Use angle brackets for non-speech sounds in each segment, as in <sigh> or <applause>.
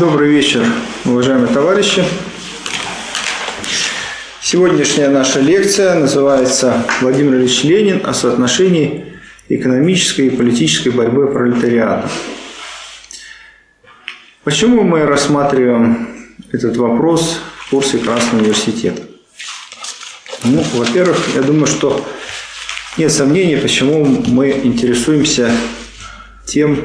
Добрый вечер, уважаемые товарищи. Сегодняшняя наша лекция называется «Владимир Ильич Ленин о соотношении экономической и политической борьбы пролетариата». Почему мы рассматриваем этот вопрос в курсе Красного университета? Ну, во-первых, я думаю, что нет сомнений, почему мы интересуемся тем,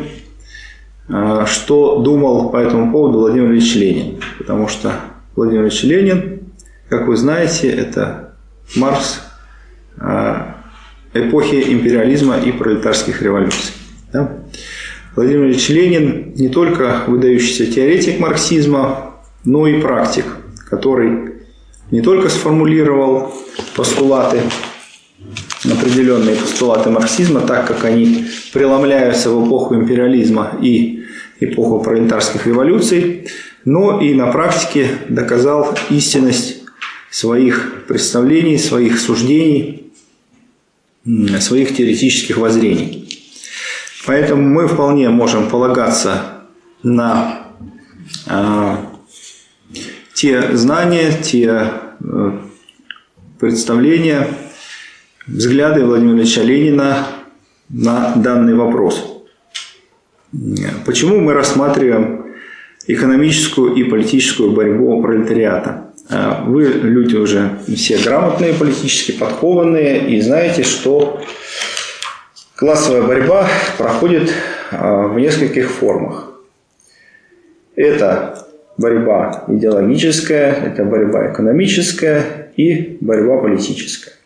что думал по этому поводу Владимир Ильич Ленин. Потому что Владимир Ильич Ленин, как вы знаете, это Маркс а, эпохи империализма и пролетарских революций. Да? Владимир Ильич Ленин не только выдающийся теоретик марксизма, но и практик, который не только сформулировал постулаты, определенные постулаты марксизма, так как они преломляются в эпоху империализма и эпоху пролетарских революций, но и на практике доказал истинность своих представлений, своих суждений, своих теоретических воззрений. Поэтому мы вполне можем полагаться на э, те знания, те э, представления, взгляды Владимира Ильича Ленина на данный вопрос. Почему мы рассматриваем экономическую и политическую борьбу пролетариата? А, вы люди уже все грамотные, политически подкованные и знаете, что классовая борьба проходит а, в нескольких формах. Это борьба идеологическая, это борьба экономическая и борьба политическая.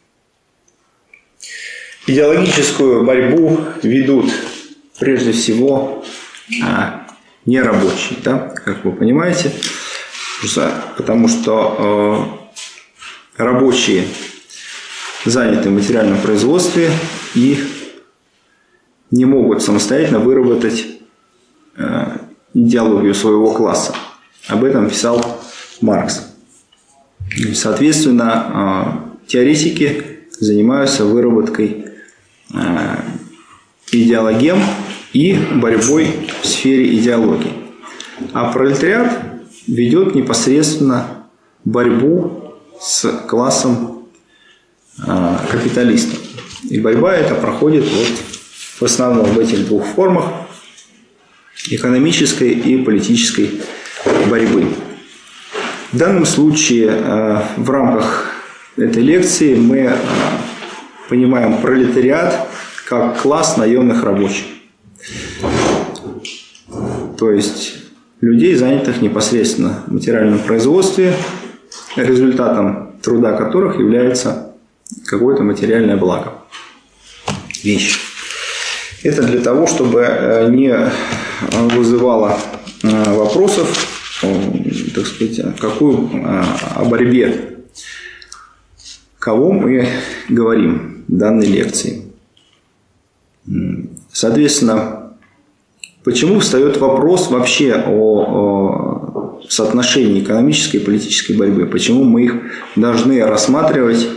Идеологическую борьбу ведут прежде всего а, нерабочие, да, как вы понимаете, потому что э, рабочие заняты в материальном производстве и не могут самостоятельно выработать э, идеологию своего класса. Об этом писал Маркс. Соответственно, э, теоретики занимаются выработкой идеологем и борьбой в сфере идеологии. А пролетариат ведет непосредственно борьбу с классом э, капиталистов. И борьба эта проходит вот в основном в этих двух формах экономической и политической борьбы. В данном случае э, в рамках этой лекции мы э, понимаем пролетариат как класс наемных рабочих. То есть людей, занятых непосредственно в материальном производстве, результатом труда которых является какое-то материальное благо, вещь. Это для того, чтобы э, не вызывало э, вопросов, так сказать, какую э, о борьбе, кого мы говорим данной лекции. Соответственно, почему встает вопрос вообще о, о соотношении экономической и политической борьбы? Почему мы их должны рассматривать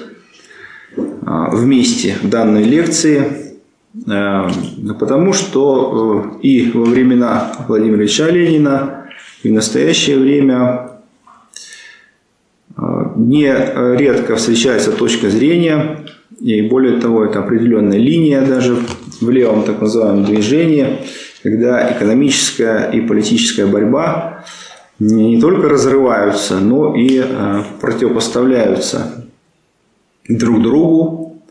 а, вместе в данной лекции? А, потому что э, и во времена Владимира Ильича Ленина, и в настоящее время а, не редко встречается точка зрения, и более того, это определенная линия даже в левом так называемом движении, когда экономическая и политическая борьба не только разрываются, но и э, противопоставляются друг другу.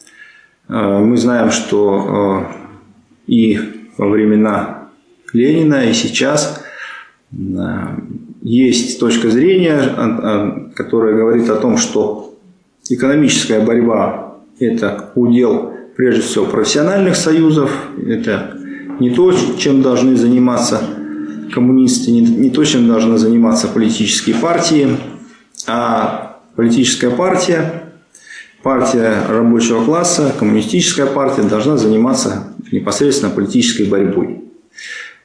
Э, мы знаем, что э, и во времена Ленина, и сейчас есть точка зрения, которая говорит о том, что экономическая борьба – это удел прежде всего профессиональных союзов. Это не то, чем должны заниматься коммунисты, не, то, чем должны заниматься политические партии, а политическая партия, партия рабочего класса, коммунистическая партия должна заниматься непосредственно политической борьбой.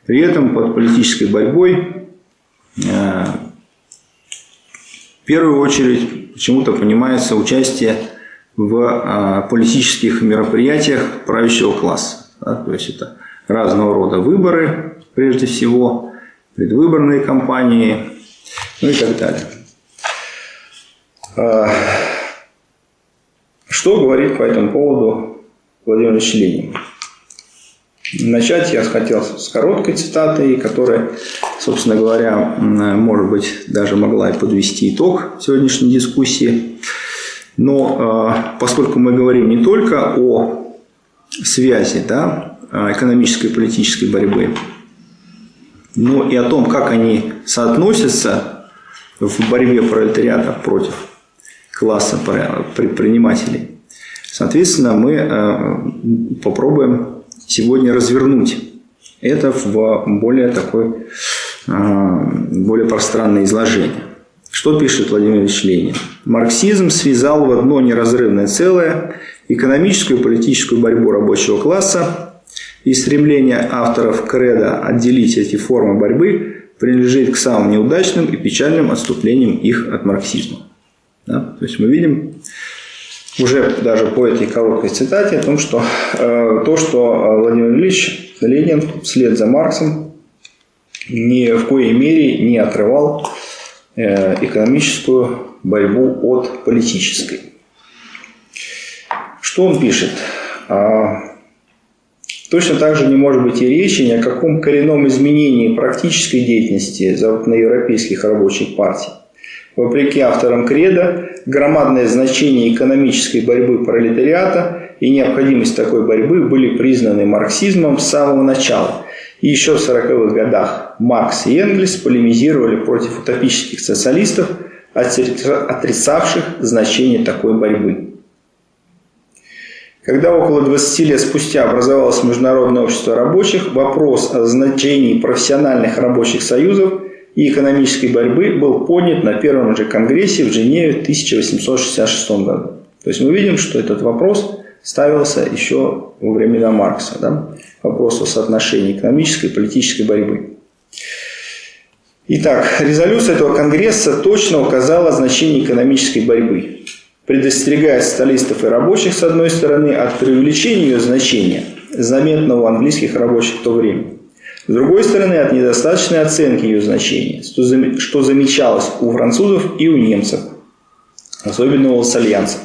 При этом под политической борьбой э, в первую очередь почему-то понимается участие в а, политических мероприятиях правящего класса. То есть это разного рода выборы, прежде всего, предвыборные кампании, ну и так далее. А, что говорит по этому поводу Владимир Ильич Ленин? Начать я хотел с короткой цитаты, которая, собственно говоря, может быть, даже могла и подвести итог сегодняшней дискуссии. Но э, поскольку мы говорим не только о связи да, экономической и политической борьбы, но и о том, как они соотносятся в борьбе пролетариата против класса предпринимателей, соответственно, мы э, попробуем сегодня развернуть это в более такой, а, более пространное изложение. Что пишет Владимир Ильич Ленин? Марксизм связал в одно неразрывное целое экономическую и политическую борьбу рабочего класса и стремление авторов креда отделить эти формы борьбы принадлежит к самым неудачным и печальным отступлениям их от марксизма. Да? То есть мы видим уже даже по этой короткой цитате о том, что э, то, что Владимир Ильич Ленин вслед за Марксом ни в коей мере не отрывал экономическую борьбу от политической. Что он пишет? А, точно так же не может быть и речи ни о каком коренном изменении практической деятельности западноевропейских рабочих партий. Вопреки авторам Креда, громадное значение экономической борьбы пролетариата и необходимость такой борьбы были признаны марксизмом с самого начала. И еще в 40-х годах Маркс и Энгельс полемизировали против утопических социалистов, отрицавших значение такой борьбы. Когда около 20 лет спустя образовалось Международное общество рабочих, вопрос о значении профессиональных рабочих союзов и экономической борьбы был поднят на первом же конгрессе в Женеве в 1866 году. То есть мы видим, что этот вопрос ставился еще во времена Маркса. Да? Вопрос о соотношении экономической и политической борьбы. Итак, резолюция этого Конгресса точно указала значение экономической борьбы, предостерегая социалистов и рабочих, с одной стороны, от преувеличения ее значения, заметного у английских рабочих в то время, с другой стороны, от недостаточной оценки ее значения, что замечалось у французов и у немцев, особенно у альянсов.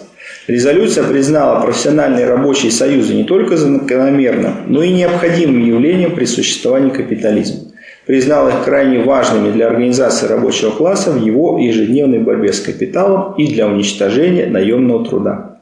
Резолюция признала профессиональные рабочие союзы не только закономерным, но и необходимым явлением при существовании капитализма. Признала их крайне важными для организации рабочего класса в его ежедневной борьбе с капиталом и для уничтожения наемного труда.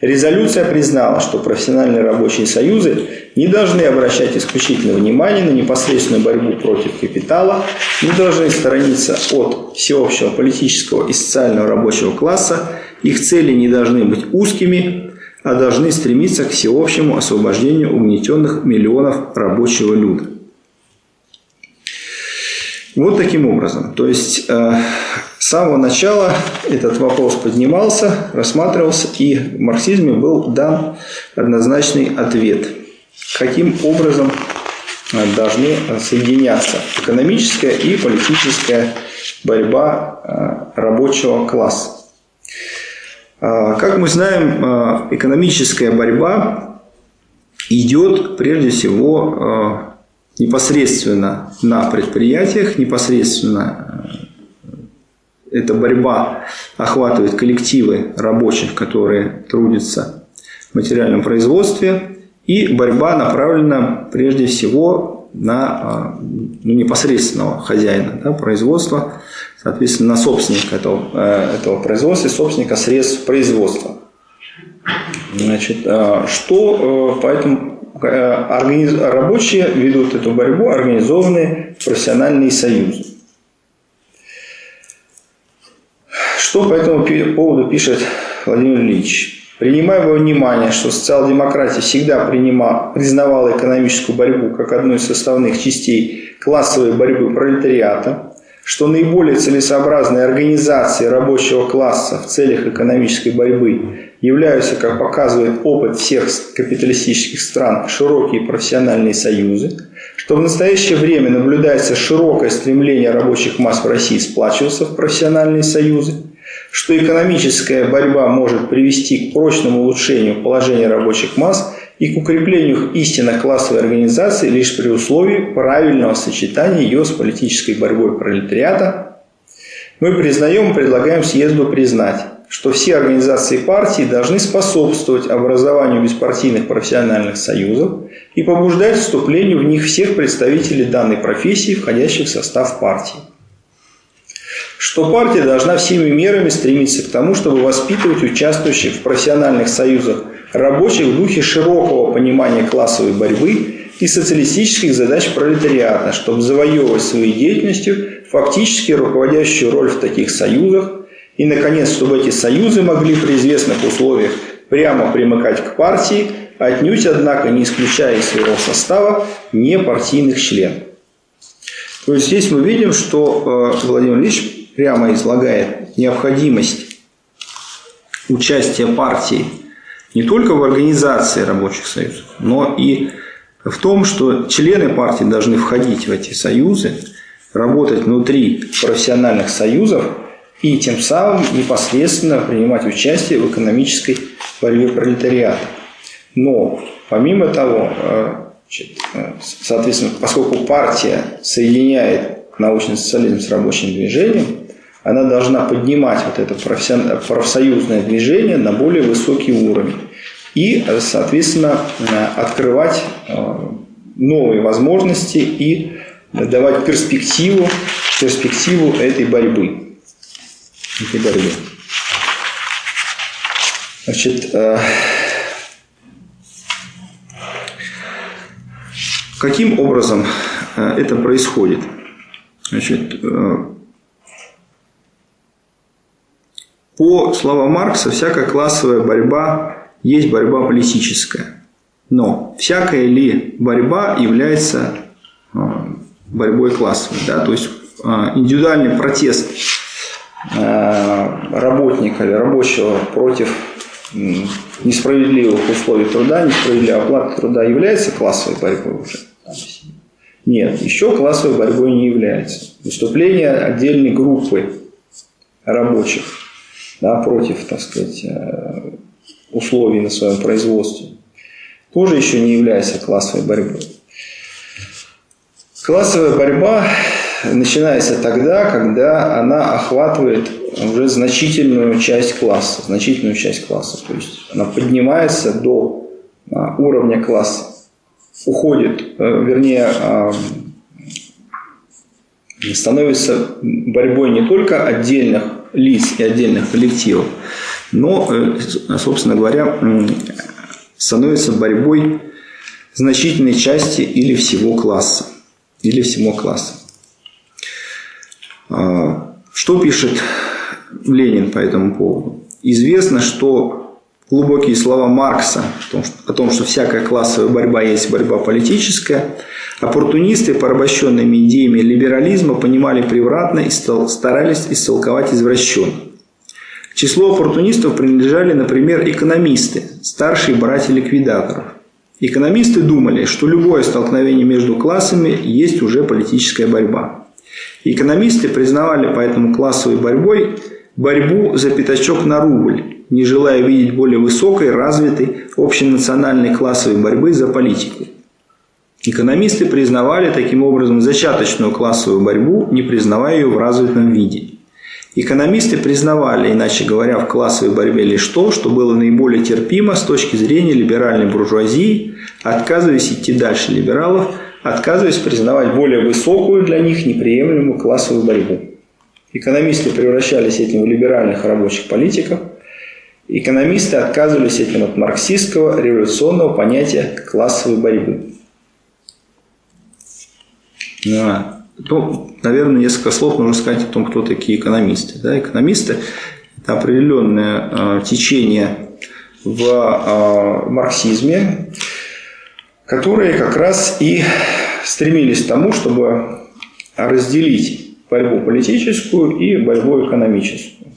Резолюция признала, что профессиональные рабочие союзы не должны обращать исключительное внимание на непосредственную борьбу против капитала, не должны сторониться от всеобщего политического и социального рабочего класса, их цели не должны быть узкими, а должны стремиться к всеобщему освобождению угнетенных миллионов рабочего люда. Вот таким образом. То есть э, с самого начала этот вопрос поднимался, рассматривался, и в марксизме был дан однозначный ответ. Каким образом э, должны соединяться экономическая и политическая борьба э, рабочего класса. Как мы знаем, экономическая борьба идет прежде всего непосредственно на предприятиях, непосредственно э, эта борьба охватывает коллективы рабочих, которые трудятся в материальном производстве, и борьба направлена прежде всего на э, ну, непосредственного хозяина да, производства, соответственно, на собственника этого, э, этого производства, собственника средств производства. Значит, что поэтому Э, рабочие ведут эту борьбу, организованные профессиональные союзы. Что по этому поводу пишет Владимир Ильич? Принимая во внимание, что социал-демократия всегда принимала, признавала экономическую борьбу как одну из составных частей классовой борьбы пролетариата, что наиболее целесообразные организации рабочего класса в целях экономической борьбы являются, как показывает опыт всех капиталистических стран, широкие профессиональные союзы, что в настоящее время наблюдается широкое стремление рабочих масс в России сплачиваться в профессиональные союзы, что экономическая борьба может привести к прочному улучшению положения рабочих масс и к укреплению истинно классовой организации лишь при условии правильного сочетания ее с политической борьбой пролетариата, мы признаем и предлагаем съезду признать, что все организации партии должны способствовать образованию беспартийных профессиональных союзов и побуждать вступлению в них всех представителей данной профессии, входящих в состав партии. Что партия должна всеми мерами стремиться к тому, чтобы воспитывать участвующих в профессиональных союзах рабочих в духе широкого понимания классовой борьбы и социалистических задач пролетариата, чтобы завоевывать своей деятельностью фактически руководящую роль в таких союзах и, наконец, чтобы эти союзы могли при известных условиях прямо примыкать к партии, отнюдь, однако, не исключая из своего состава непартийных членов. То есть здесь мы видим, что э, Владимир Ильич прямо излагает необходимость участия партии не только в организации рабочих союзов, но и в том, что члены партии должны входить в эти союзы, работать внутри профессиональных союзов и тем самым непосредственно принимать участие в экономической борьбе пролетариата. Но помимо того, э, э, соответственно, поскольку партия соединяет научный социализм с рабочим движением, она должна поднимать вот это профсоюзное движение на более высокий уровень и, соответственно, открывать э, новые возможности и давать перспективу, перспективу этой борьбы. Этой борьбы. Значит, э, каким образом э, это происходит? Значит, по словам Маркса, всякая классовая борьба есть борьба политическая. Но всякая ли борьба является борьбой классовой? Да? То есть индивидуальный протест работника или рабочего против несправедливых условий труда, несправедливой оплаты труда является классовой борьбой уже? Нет, еще классовой борьбой не является. Выступление отдельной группы рабочих да, против, так сказать, э, условий на своем производстве, тоже еще не является классовой борьбой. Классовая борьба начинается тогда, когда она охватывает уже значительную часть класса, значительную часть класса. То есть она поднимается до а, уровня класса, уходит, э, вернее, а, становится борьбой не только отдельных лиц и отдельных коллективов, но, э, собственно говоря, становится борьбой значительной части или всего класса. Или всего класса. А, что пишет Ленин по этому поводу? Известно, что глубокие слова Маркса о том, что всякая классовая борьба есть борьба политическая, Оппортунисты, порабощенными идеями либерализма, понимали превратно и старались истолковать извращенно. К числу оппортунистов принадлежали, например, экономисты, старшие братья ликвидаторов. Экономисты думали, что любое столкновение между классами есть уже политическая борьба. Экономисты признавали поэтому классовой борьбой борьбу за пятачок на рубль, не желая видеть более высокой, развитой общенациональной классовой борьбы за политику. Экономисты признавали таким образом зачаточную классовую борьбу, не признавая ее в развитом виде. Экономисты признавали, иначе говоря, в классовой борьбе лишь то, что было наиболее терпимо с точки зрения либеральной буржуазии, отказываясь идти дальше либералов, отказываясь признавать более высокую для них неприемлемую классовую борьбу. Экономисты превращались этим в либеральных рабочих политиков. Экономисты отказывались этим от марксистского революционного понятия классовой борьбы. Да. То, наверное, несколько слов нужно сказать о том, кто такие экономисты. Да, экономисты – это определенное э, течение в э, марксизме, которые как раз и стремились к тому, чтобы разделить борьбу политическую и борьбу экономическую,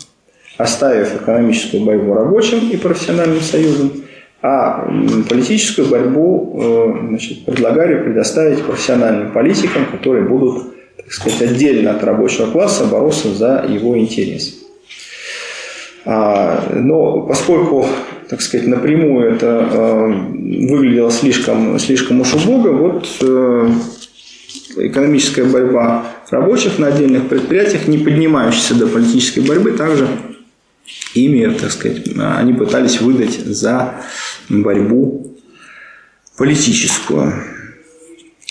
оставив экономическую борьбу рабочим и профессиональным союзам – а политическую борьбу э, значит, предлагали предоставить профессиональным политикам, которые будут, так сказать, отдельно от рабочего класса бороться за его интерес. А, но поскольку так сказать, напрямую это э, выглядело слишком, слишком уж убого, вот э, экономическая борьба рабочих на отдельных предприятиях, не поднимающаяся до политической борьбы, также ими, так сказать, они пытались выдать за борьбу политическую.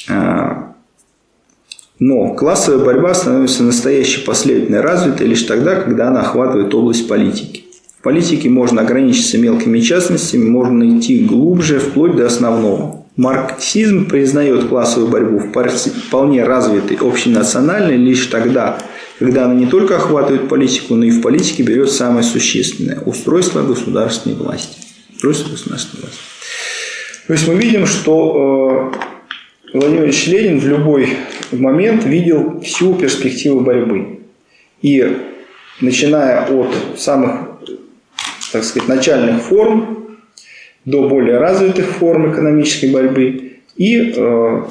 А, но классовая борьба становится настоящей последовательной развитой лишь тогда, когда она охватывает область политики. Политике можно ограничиться мелкими частностями, можно идти глубже, вплоть до основного. Марксизм признает классовую борьбу вполне развитой общенациональной лишь тогда, когда она не только охватывает политику, но и в политике берет самое существенное – устройство государственной власти. Устройство государственной власти. То есть мы видим, что э, Владимир Ильич Ленин в любой момент видел всю перспективу борьбы. И начиная от самых, так сказать, начальных форм до более развитых форм экономической борьбы и э,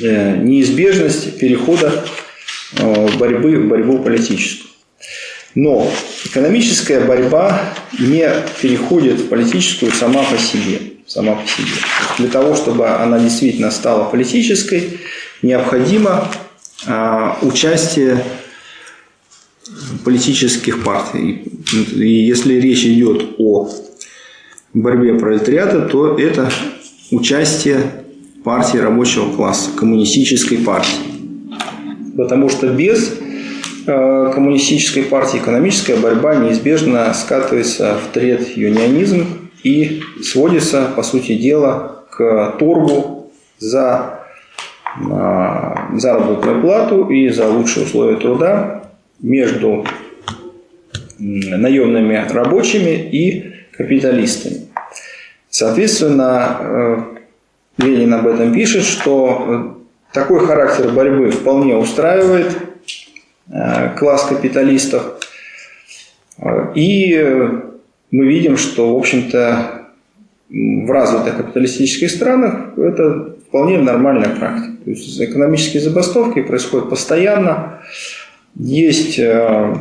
э, неизбежность перехода борьбы в борьбу политическую. Но экономическая борьба не переходит в политическую сама по себе. Сама по себе. Для того, чтобы она действительно стала политической, необходимо а, участие политических партий. И если речь идет о борьбе пролетариата, то это участие партии рабочего класса, коммунистической партии. Потому что без Э, коммунистической партии экономическая борьба неизбежно скатывается в тред юнионизм и сводится, по сути дела, к торгу за э, заработную плату и за лучшие условия труда между наемными рабочими и капиталистами. Соответственно, э, Ленин об этом пишет, что такой характер борьбы вполне устраивает Э, класс капиталистов. И мы видим, что, в общем-то, в развитых капиталистических странах это вполне нормальная практика. То есть экономические забастовки происходят постоянно. Есть э,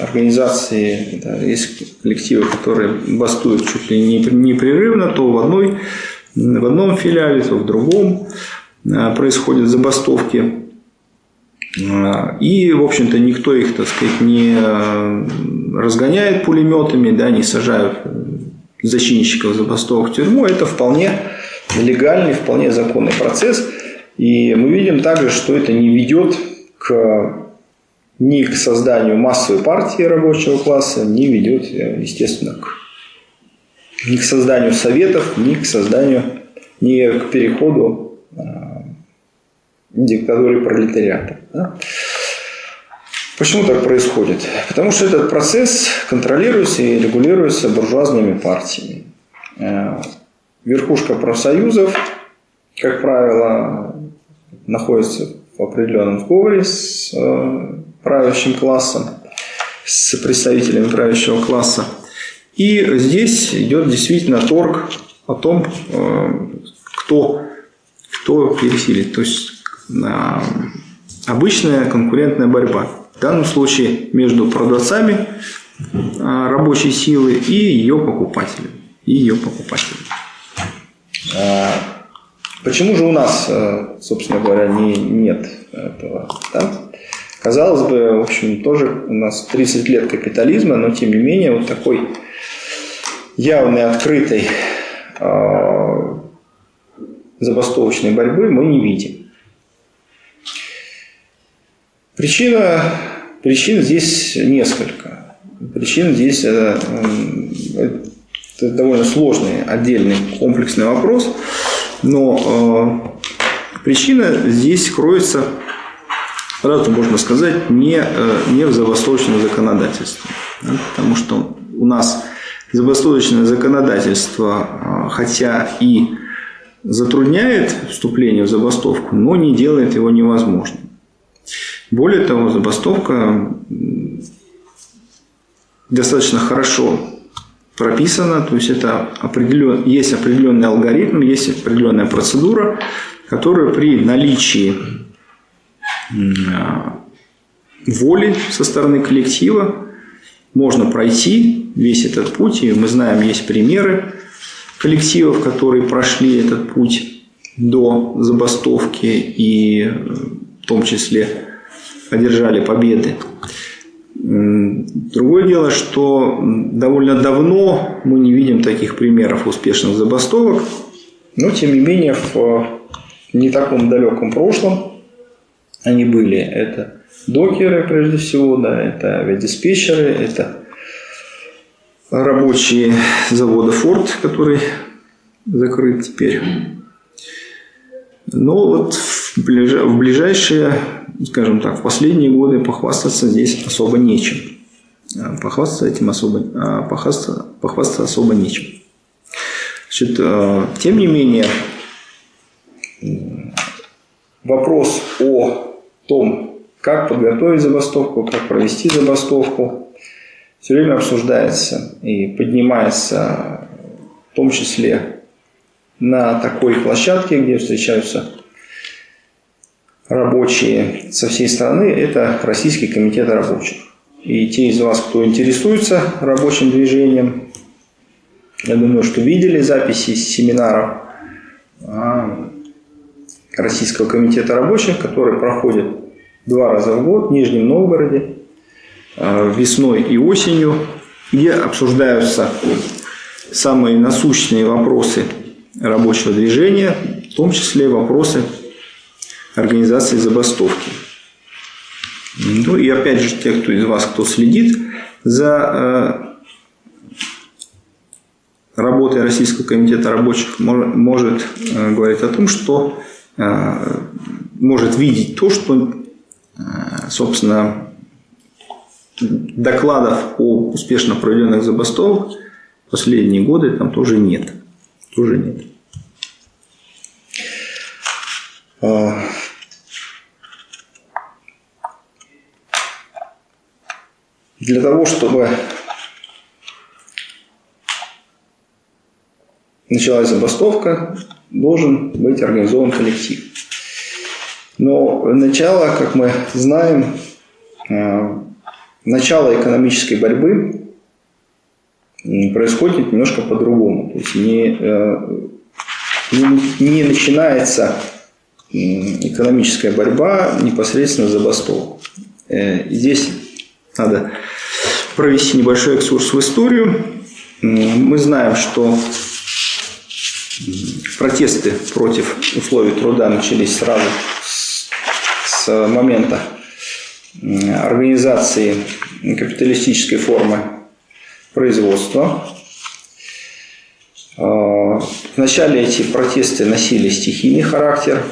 организации, да, есть коллективы, которые бастуют чуть ли не непрерывно, то в, одной, в одном филиале, то в другом э, происходят забастовки. И, в общем-то, никто их, так сказать, не э, разгоняет пулеметами, да, не сажают зачинщиков забастовок в тюрьму. Это вполне легальный, вполне законный процесс. И мы видим также, что это не ведет к, ни к созданию массовой партии рабочего класса, не ведет, естественно, к, ни к созданию советов, ни к созданию, ни к переходу э, диктатуре пролетариата. Да? Почему так происходит? Потому что этот процесс контролируется и регулируется буржуазными партиями. Э, верхушка профсоюзов, как правило, находится в определенном сговоре с э, правящим классом, с представителями правящего класса. И здесь идет действительно торг о том, э, кто, кто пересилит. То есть обычная конкурентная борьба. В данном случае между продавцами а, рабочей силы и ее покупателями. И ее покупателями. А, почему же у нас, собственно говоря, не, нет этого? Да? Казалось бы, в общем, тоже у нас 30 лет капитализма, но тем не менее вот такой явной, открытой забастовочной борьбы мы не видим. Причина, причин здесь несколько. Причин здесь это, это довольно сложный, отдельный, комплексный вопрос. Но э, причина здесь кроется, сразу можно сказать, не, э, не в забастовочном законодательстве. Да, потому что у нас забастовочное законодательство, э, хотя и затрудняет вступление в забастовку, но не делает его невозможным. Более того, забастовка достаточно хорошо прописана, то есть это определен, есть определенный алгоритм, есть определенная процедура, которая при наличии воли со стороны коллектива можно пройти весь этот путь, и мы знаем, есть примеры коллективов, которые прошли этот путь до забастовки и в том числе одержали победы. Другое дело, что довольно давно мы не видим таких примеров успешных забастовок, но тем не менее в не таком далеком прошлом они были. Это докеры, прежде всего, да, это авиадиспетчеры, это рабочие завода Ford, который закрыт теперь. Но вот в ближайшие, скажем так, в последние годы похвастаться здесь особо нечем. А, похвастаться этим особо, а, похвастаться, похвастаться особо нечем. Значит, а, тем не менее, вопрос о том, как подготовить забастовку, как провести забастовку, все время обсуждается и поднимается в том числе на такой площадке, где встречаются рабочие со всей страны, это Российский комитет рабочих. И те из вас, кто интересуется рабочим движением, я думаю, что видели записи семинаров а, Российского комитета рабочих, который проходит два раза в год в Нижнем Новгороде, а, весной и осенью, где обсуждаются самые насущные вопросы рабочего движения, в том числе вопросы организации забастовки. Ну и опять же, те, кто из вас, кто следит за э, работой Российского комитета рабочих, может э, говорить о том, что э, может видеть то, что, собственно, докладов о успешно проведенных забастовках последние годы там тоже нет тоже нет. А, для того, чтобы началась забастовка, должен быть организован коллектив. Но начало, как мы знаем, а, начало экономической борьбы происходит немножко по-другому. То есть не, э, не, не начинается экономическая борьба непосредственно забастовок. Э, здесь надо провести небольшой экскурс в историю. Мы знаем, что протесты против условий труда начались сразу с, момента организации капиталистической формы производства. А, вначале эти протесты носили стихийный характер.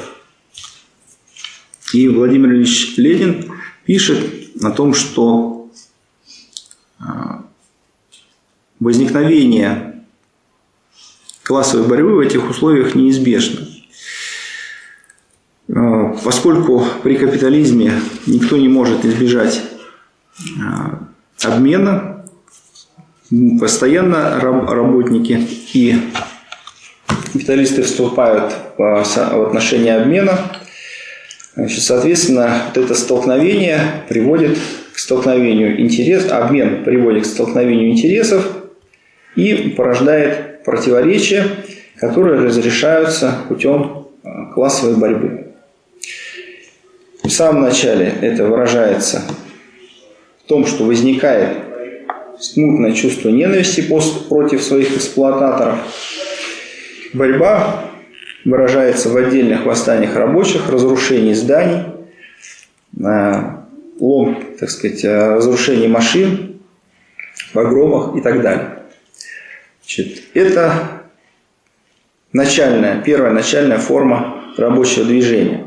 И Владимир Ильич Ленин пишет о том, что а, возникновение классовой борьбы в этих условиях неизбежно. А, поскольку при капитализме никто не может избежать обмена, постоянно работники и капиталисты вступают в отношения обмена. Значит, соответственно, вот это столкновение приводит к столкновению интересов, обмен приводит к столкновению интересов и порождает противоречия, которые разрешаются путем а, классовой борьбы. В самом начале это выражается в том, что возникает смутное чувство ненависти против своих эксплуататоров. Борьба выражается в отдельных восстаниях рабочих, разрушении зданий, лом, так сказать, разрушении машин, погромах и так далее. Значит, это начальная, первая начальная форма рабочего движения.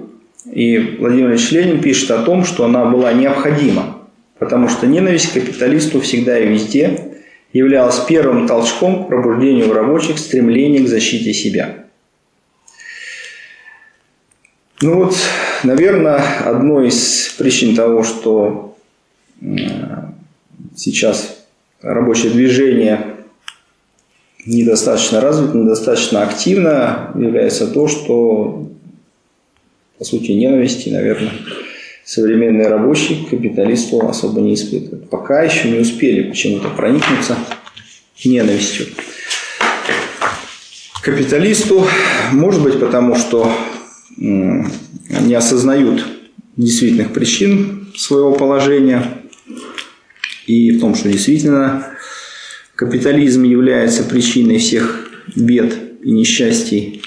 И Владимир Ильич Ленин пишет о том, что она была необходима потому что ненависть к капиталисту всегда и везде являлась первым толчком к пробуждению рабочих стремления к защите себя. Ну вот, наверное, одной из причин того, что сейчас рабочее движение недостаточно развито, недостаточно активно, является то, что, по сути, ненависти, наверное, современные рабочие к капиталисту особо не испытывают. Пока еще не успели почему-то проникнуться ненавистью. Капиталисту, может быть, потому что не осознают действительных причин своего положения и в том, что действительно капитализм является причиной всех бед и несчастий,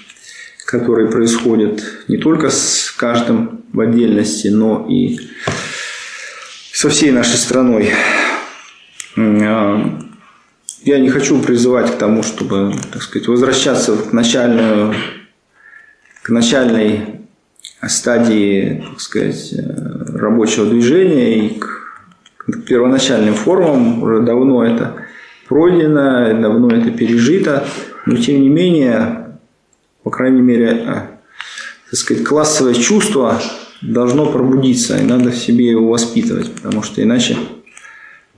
которые происходят не только с каждым в отдельности, но и со всей нашей страной. А, я не хочу призывать к тому, чтобы, так сказать, возвращаться к начальную, к начальной стадии, так сказать, рабочего движения и к, к первоначальным формам. Уже давно это пройдено, давно это пережито, но тем не менее, по крайней мере, так сказать, классовое чувство должно пробудиться, и надо в себе его воспитывать, потому что иначе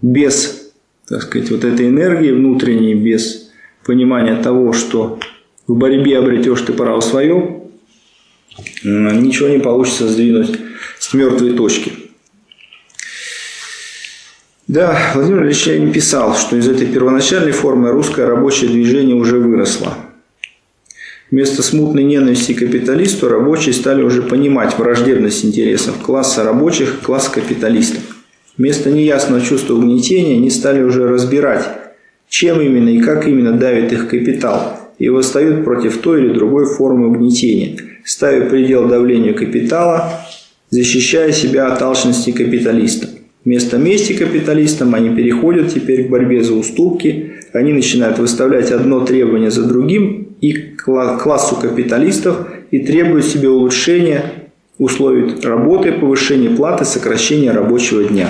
без, так сказать, вот этой энергии внутренней, без понимания того, что в борьбе обретешь ты право свое, ничего не получится сдвинуть с мертвой точки. Да, Владимир Ильич Ленин писал, что из этой первоначальной формы русское рабочее движение уже выросло – Вместо смутной ненависти к капиталисту рабочие стали уже понимать враждебность интересов класса рабочих и класса капиталистов. Вместо неясного чувства угнетения они стали уже разбирать, чем именно и как именно давит их капитал, и восстают против той или другой формы угнетения, ставя предел давлению капитала, защищая себя от алчности капиталиста. Вместо мести капиталистам они переходят теперь к борьбе за уступки, они начинают выставлять одно требование за другим и классу капиталистов и требуют себе улучшения условий работы, повышения платы, сокращения рабочего дня.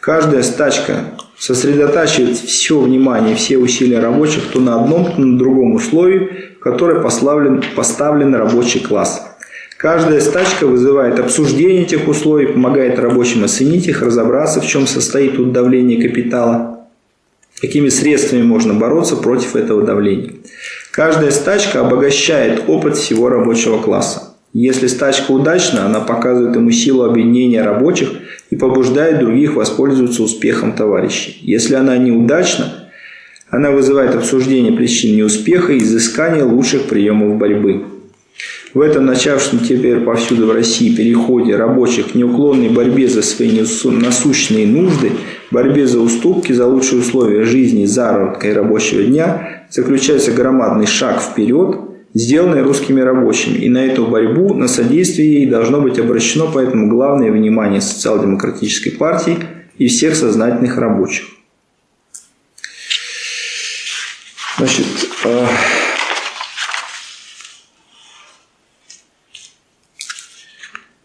Каждая стачка сосредотачивает все внимание, все усилия рабочих то на одном, то на другом условии, в которое поставлен, поставлен рабочий класс. Каждая стачка вызывает обсуждение этих условий, помогает рабочим оценить их, разобраться, в чем состоит тут давление капитала, какими средствами можно бороться против этого давления. Каждая стачка обогащает опыт всего рабочего класса. Если стачка удачна, она показывает ему силу объединения рабочих и побуждает других воспользоваться успехом товарищей. Если она неудачна, она вызывает обсуждение причин неуспеха и изыскание лучших приемов борьбы. В этом начавшем теперь повсюду в России переходе рабочих неуклонной борьбе за свои насущные нужды, борьбе за уступки, за лучшие условия жизни, заработка и рабочего дня, заключается громадный шаг вперед, сделанный русскими рабочими. И на эту борьбу, на содействие ей должно быть обращено поэтому главное внимание социал-демократической партии и всех сознательных рабочих. Значит,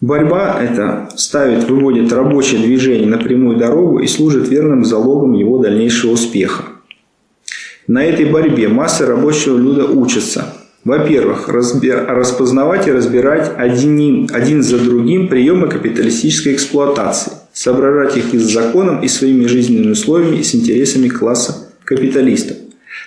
Борьба эта ставит, выводит рабочее движение на прямую дорогу и служит верным залогом его дальнейшего успеха. На этой борьбе массы рабочего люда учатся. Во-первых, распознавать и разбирать один, один за другим приемы капиталистической эксплуатации, соображать их и с законом, и своими жизненными условиями, и с интересами класса капиталистов.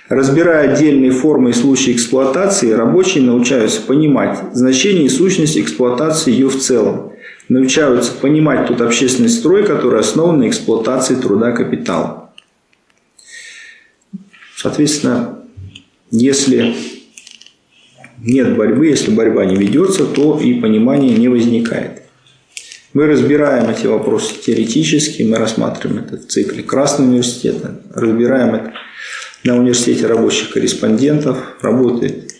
Разбирая отдельные формы и случаи эксплуатации, рабочие научаются понимать значение и сущность эксплуатации ее в целом. Научаются понимать тот общественный строй, который основан на эксплуатации труда капитала. Соответственно, если нет борьбы, если борьба не ведется, то и понимания не возникает. Мы разбираем эти вопросы теоретически, мы рассматриваем это в цикле Красного университета, разбираем это на университете рабочих корреспондентов, работает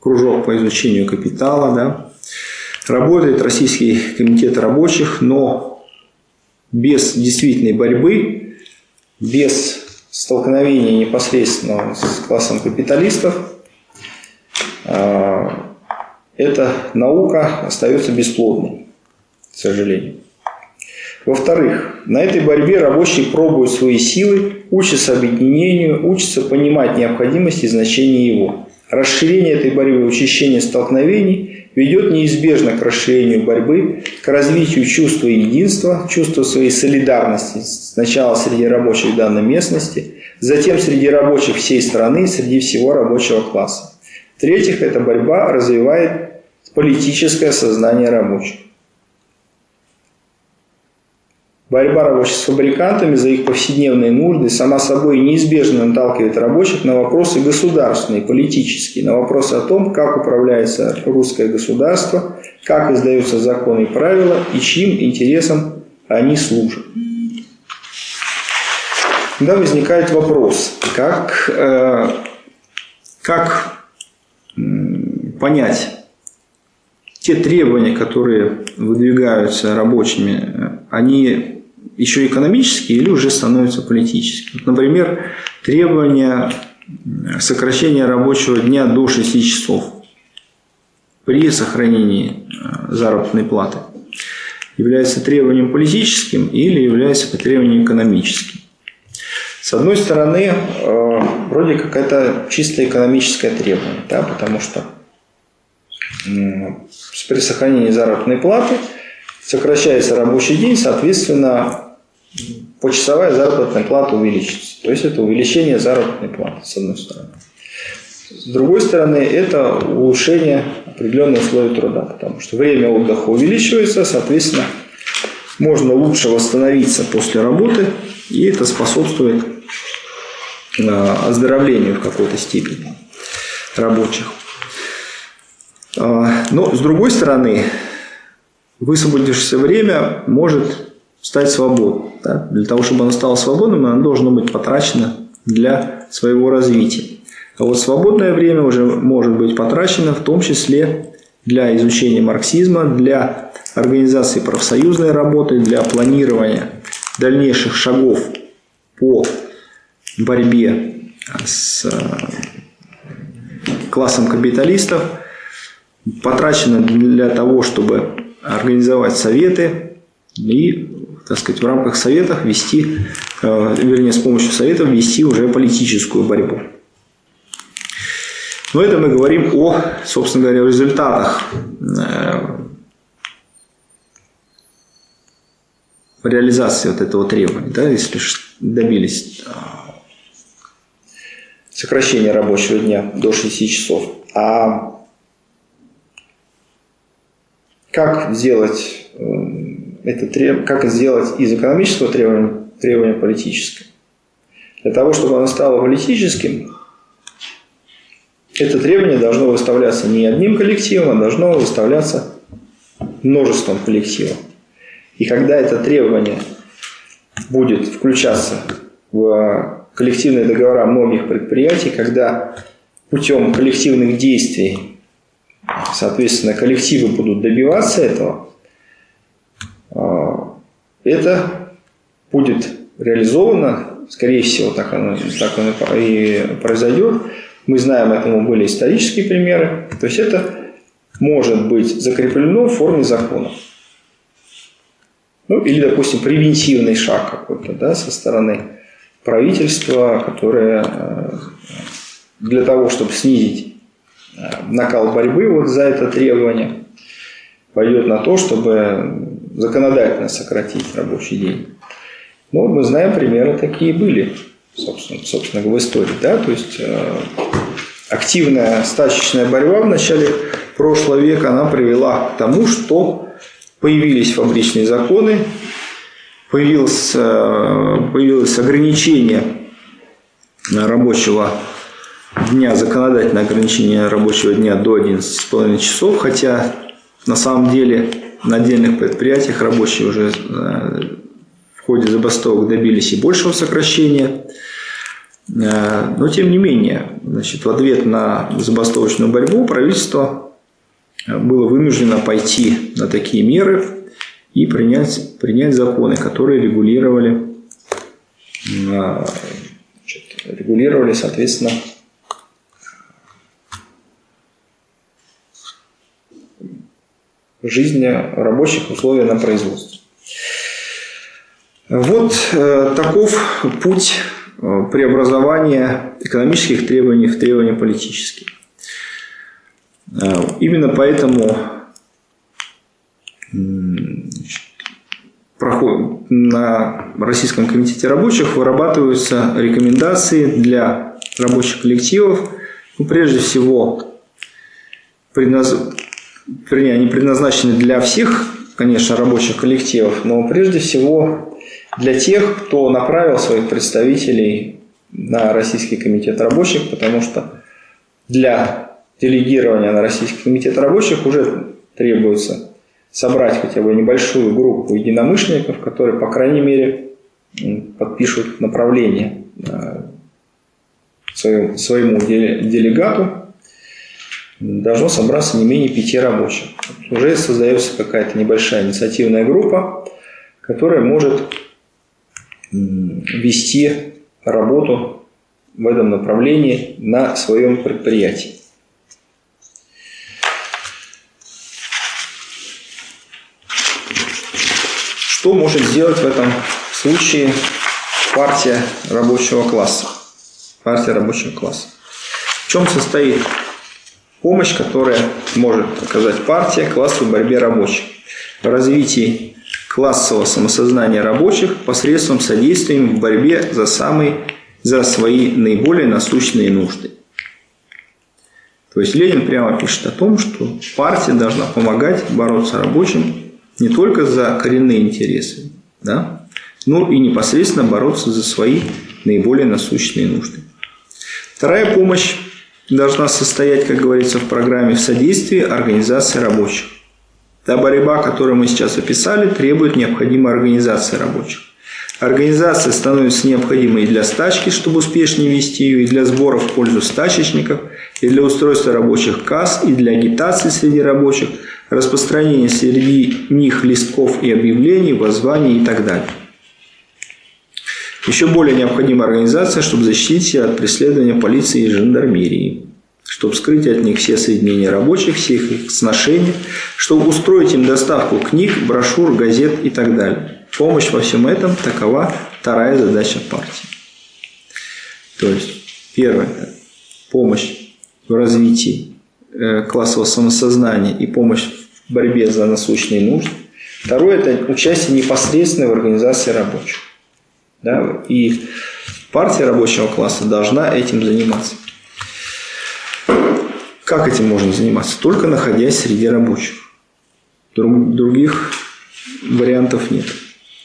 кружок по изучению капитала, да, работает Российский комитет рабочих, но без действительной борьбы, без столкновения непосредственно с классом капиталистов, а, эта наука остается бесплодной, к сожалению. Во-вторых, на этой борьбе рабочие пробуют свои силы, учатся объединению, учатся понимать необходимость и значение его. Расширение этой борьбы, учащение столкновений ведет неизбежно к расширению борьбы, к развитию чувства единства, чувства своей солидарности сначала среди рабочих данной местности, затем среди рабочих всей страны, среди всего рабочего класса. В-третьих, эта борьба развивает политическое сознание рабочих. Борьба рабочих с фабрикантами за их повседневные нужды сама собой неизбежно наталкивает рабочих на вопросы государственные, политические, на вопросы о том, как управляется русское государство, как издаются законы и правила и чьим интересам они служат. Тогда возникает вопрос, как, э, как понять те требования, которые выдвигаются рабочими, они еще экономические или уже становятся политическими. Например, требования сокращения рабочего дня до 6 часов при сохранении э, заработной платы является требованием политическим или является требованием экономическим. С одной стороны, э, вроде как это чисто экономическое требование, да, потому что при сохранении заработной платы сокращается рабочий день, соответственно, почасовая заработная плата увеличится. То есть это увеличение заработной платы, с одной стороны. С другой стороны, это улучшение определенных условий труда, потому что время отдыха увеличивается, соответственно, можно лучше восстановиться после работы, и это способствует Э, оздоровлению в какой-то степени рабочих. А, но, с другой стороны, высвободившееся время может стать свободным. Да? Для того, чтобы оно стало свободным, оно должно быть потрачено для своего развития. А вот свободное время уже может быть потрачено в том числе для изучения марксизма, для организации профсоюзной работы, для планирования дальнейших шагов по борьбе с э, классом капиталистов, потрачено для того, чтобы организовать советы и, так сказать, в рамках советов вести, э, вернее, с помощью советов вести уже политическую борьбу. Но это мы говорим о, собственно говоря, результатах э, реализации вот этого требования, да, если добились сокращение рабочего дня до 6 часов. А как сделать это как сделать из экономического требования, требования политическое? Для того, чтобы оно стало политическим, это требование должно выставляться не одним коллективом, а должно выставляться множеством коллективов. И когда это требование будет включаться в коллективные договора многих предприятий, когда путем коллективных действий, соответственно, коллективы будут добиваться этого, это будет реализовано, скорее всего, так оно, так оно и произойдет. Мы знаем, этому были исторические примеры. То есть это может быть закреплено в форме закона. Ну, или, допустим, превентивный шаг какой-то да, со стороны правительство, которое э, для того, чтобы снизить э, накал борьбы вот за это требование, пойдет на то, чтобы законодательно сократить рабочий день. Но мы знаем, примеры такие были, собственно, собственно в истории. Да? То есть э, активная стачечная борьба в начале прошлого века, она привела к тому, что появились фабричные законы, появилось, э, появилось ограничение рабочего дня, законодательное ограничение рабочего дня до 11,5 часов, хотя на самом деле на отдельных предприятиях рабочие уже э, в ходе забастовок добились и большего сокращения. Э, но тем не менее, значит, в ответ на забастовочную борьбу правительство было вынуждено пойти на такие меры, и принять, принять законы, которые регулировали, регулировали, соответственно, жизнь рабочих условий на производстве. Вот э, таков путь э, преобразования экономических требований в требования политические. Э, именно поэтому проходит, на Российском комитете рабочих вырабатываются рекомендации для рабочих коллективов. Ну, прежде всего, предназ... Вернее, они предназначены для всех, конечно, рабочих коллективов, но прежде всего для тех, кто направил своих представителей на Российский комитет рабочих, потому что для делегирования на Российский комитет рабочих уже требуется собрать хотя бы небольшую группу единомышленников, которые, по крайней мере, подпишут направление э, своему, своему делегату, должно собраться не менее пяти рабочих. Уже создается какая-то небольшая инициативная группа, которая может вести работу в этом направлении на своем предприятии. Что может сделать в этом случае партия рабочего класса? Партия рабочего класса. В чем состоит помощь, которая может оказать партия классу в борьбе рабочих? В классового самосознания рабочих посредством содействия в борьбе за, самые, за свои наиболее насущные нужды. То есть Ленин прямо пишет о том, что партия должна помогать бороться рабочим не только за коренные интересы, да, но и непосредственно бороться за свои наиболее насущные нужды. Вторая помощь должна состоять, как говорится в программе, в содействии организации рабочих. Та борьба, которую мы сейчас описали, требует необходимой организации рабочих. Организация становится необходимой и для стачки, чтобы успешнее вести ее, и для сборов в пользу стачечников, и для устройства рабочих касс, и для агитации среди рабочих, распространения среди них листков и объявлений, воззваний и так далее. Еще более необходима организация, чтобы защитить себя от преследования полиции и жандармерии, чтобы скрыть от них все соединения рабочих, все их сношения, чтобы устроить им доставку книг, брошюр, газет и так далее. Помощь во всем этом – такова вторая задача партии. То есть, первое – помощь в развитии э, классового самосознания и помощь в борьбе за насущные нужды. Второе – это участие непосредственно в организации рабочих. Да? И партия рабочего класса должна этим заниматься. Как этим можно заниматься? Только находясь среди рабочих. Друг, других вариантов нет.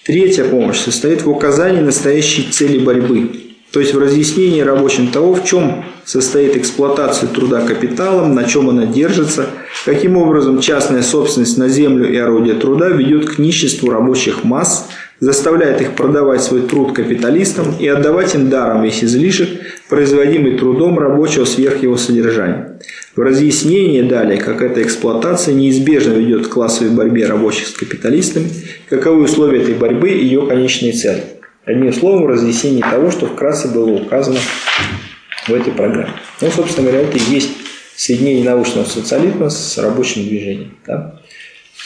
Третья помощь состоит в указании настоящей цели борьбы, то есть в разъяснении рабочим того, в чем состоит эксплуатация труда капиталом, на чем она держится, каким образом частная собственность на землю и орудие труда ведет к ниществу рабочих масс, заставляет их продавать свой труд капиталистам и отдавать им даром весь излишек, производимый трудом рабочего сверх его содержания. В разъяснении далее, как эта эксплуатация неизбежно ведет к классовой борьбе рабочих с капиталистами, каковы условия этой борьбы и ее конечные цели. Одним словом, разъяснение того, что вкратце было указано в этой программе. Ну, собственно говоря, это и есть соединение научного социализма с рабочим движением. Да?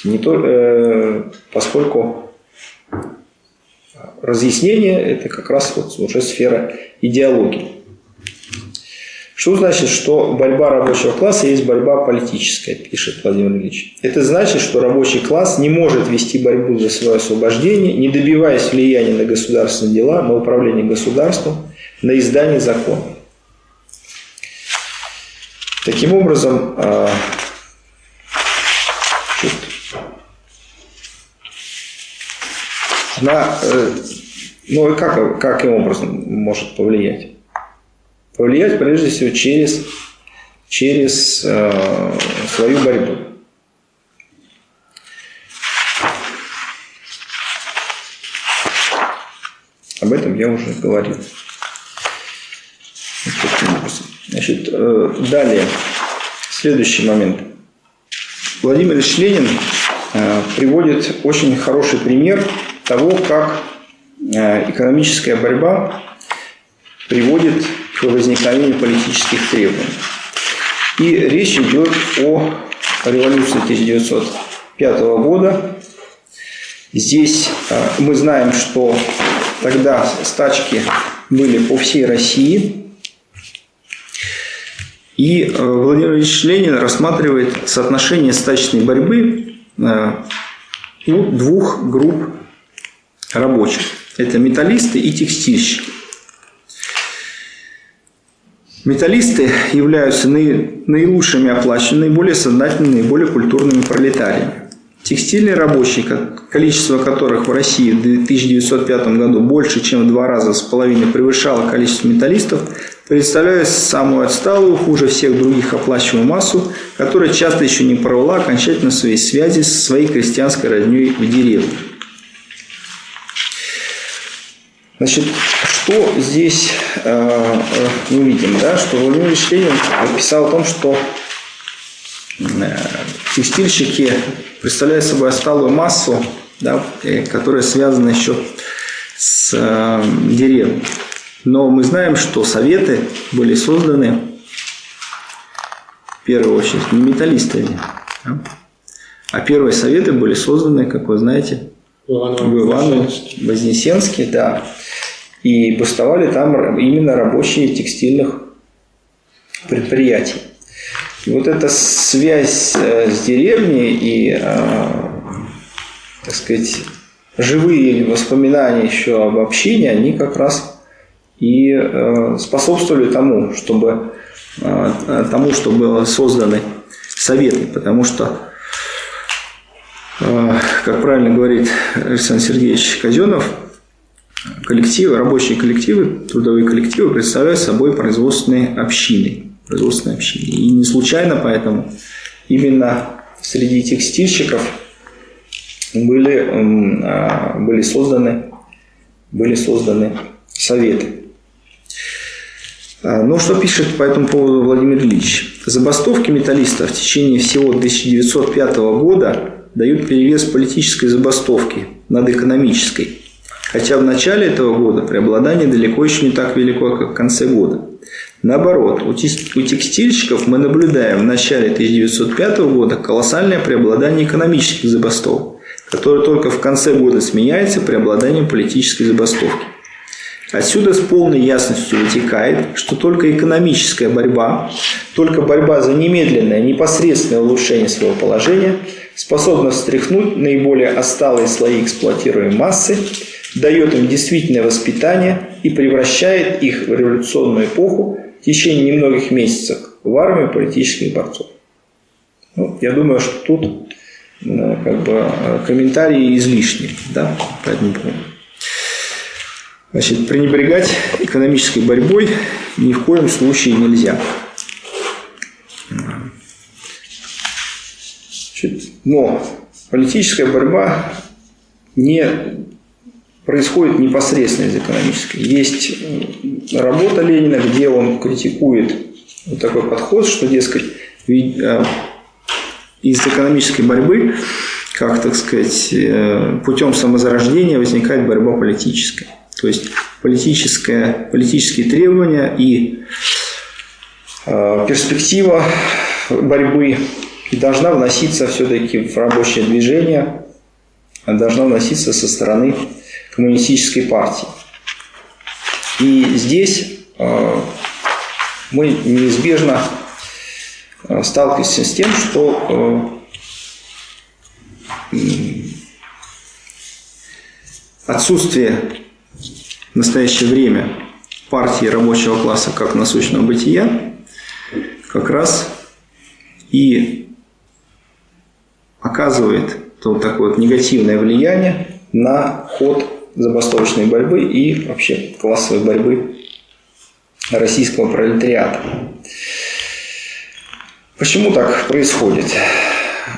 Не то, э, поскольку разъяснение – это как раз вот уже сфера идеологии. Что значит, что борьба рабочего класса есть борьба политическая, пишет Владимир Ильич. Это значит, что рабочий класс не может вести борьбу за свое освобождение, не добиваясь влияния на государственные дела, на управление государством, на издание законов. Таким образом, на, э, ну и как, каким образом может повлиять? Повлиять прежде всего через, через э, свою борьбу. Об этом я уже говорил. Значит, э, далее, следующий момент. Владимир Ильич Ленин э, приводит очень хороший пример того, как э, экономическая борьба приводит к возникновению политических требований. И речь идет о революции 1905 года. Здесь мы знаем, что тогда стачки были по всей России – и э, Владимир Ильич Ленин рассматривает соотношение стачной борьбы э, у двух групп рабочих. Это металлисты и текстильщики. Металлисты являются наилучшими оплаченными, наиболее сознательными, наиболее культурными пролетариями. Текстильные рабочие, количество которых в России в 1905 году больше, чем в два раза с половиной превышало количество металлистов, представляют самую отсталую, хуже всех других оплачиваемую массу, которая часто еще не порвала окончательно свои связи со своей крестьянской родней в деревне. Значит, что здесь э, э, мы видим, да, что Владимир Ильич Ленин писал о том, что э, текстильщики представляют собой осталую массу, да, которая связана еще с э, деревней. Но мы знаем, что советы были созданы в первую очередь не металлистами, да? а первые советы были созданы, как вы знаете, в Иванове Вознесенске, да. И бастовали там именно рабочие текстильных предприятий. И вот эта связь э, с деревней и, э, так сказать, живые воспоминания еще об общине, они как раз и э, способствовали тому, чтобы тому, что было созданы советы, потому что, как правильно говорит Александр Сергеевич Казенов, коллективы, рабочие коллективы, трудовые коллективы представляют собой производственные общины. Производственные общины. И не случайно поэтому именно среди текстильщиков были, а, были, созданы, были созданы советы. А, ну, что пишет по этому поводу Владимир Ильич? Забастовки металлистов в течение всего 1905 года дают перевес политической забастовки над экономической. Хотя в начале этого года преобладание далеко еще не так велико, как в конце года. Наоборот, у текстильщиков мы наблюдаем в начале 1905 года колоссальное преобладание экономических забастовок, которое только в конце года сменяется преобладанием политической забастовки. Отсюда с полной ясностью вытекает, что только экономическая борьба, только борьба за немедленное, непосредственное улучшение своего положения способна встряхнуть наиболее осталые слои эксплуатируемой массы дает им действительное воспитание и превращает их в революционную эпоху в течение немногих месяцев в армию политических борцов. Ну, я думаю, что тут э, как бы, э, комментарии излишни да, по этому поводу. Значит, пренебрегать экономической борьбой ни в коем случае нельзя. Значит, но политическая борьба не происходит непосредственно из экономической. Есть работа Ленина, где он критикует вот такой подход, что, дескать, э, из экономической борьбы, как, так сказать, э, путем самозарождения возникает борьба политическая. То есть политическое, политические требования и э, перспектива борьбы должна вноситься все-таки в рабочее движение, должна вноситься со стороны коммунистической партии. И здесь э, мы неизбежно э, сталкиваемся с тем, что э, отсутствие в настоящее время партии рабочего класса как насущного бытия как раз и оказывает вот такое вот негативное влияние на ход забастовочной борьбы и вообще классовой борьбы российского пролетариата. Почему так происходит?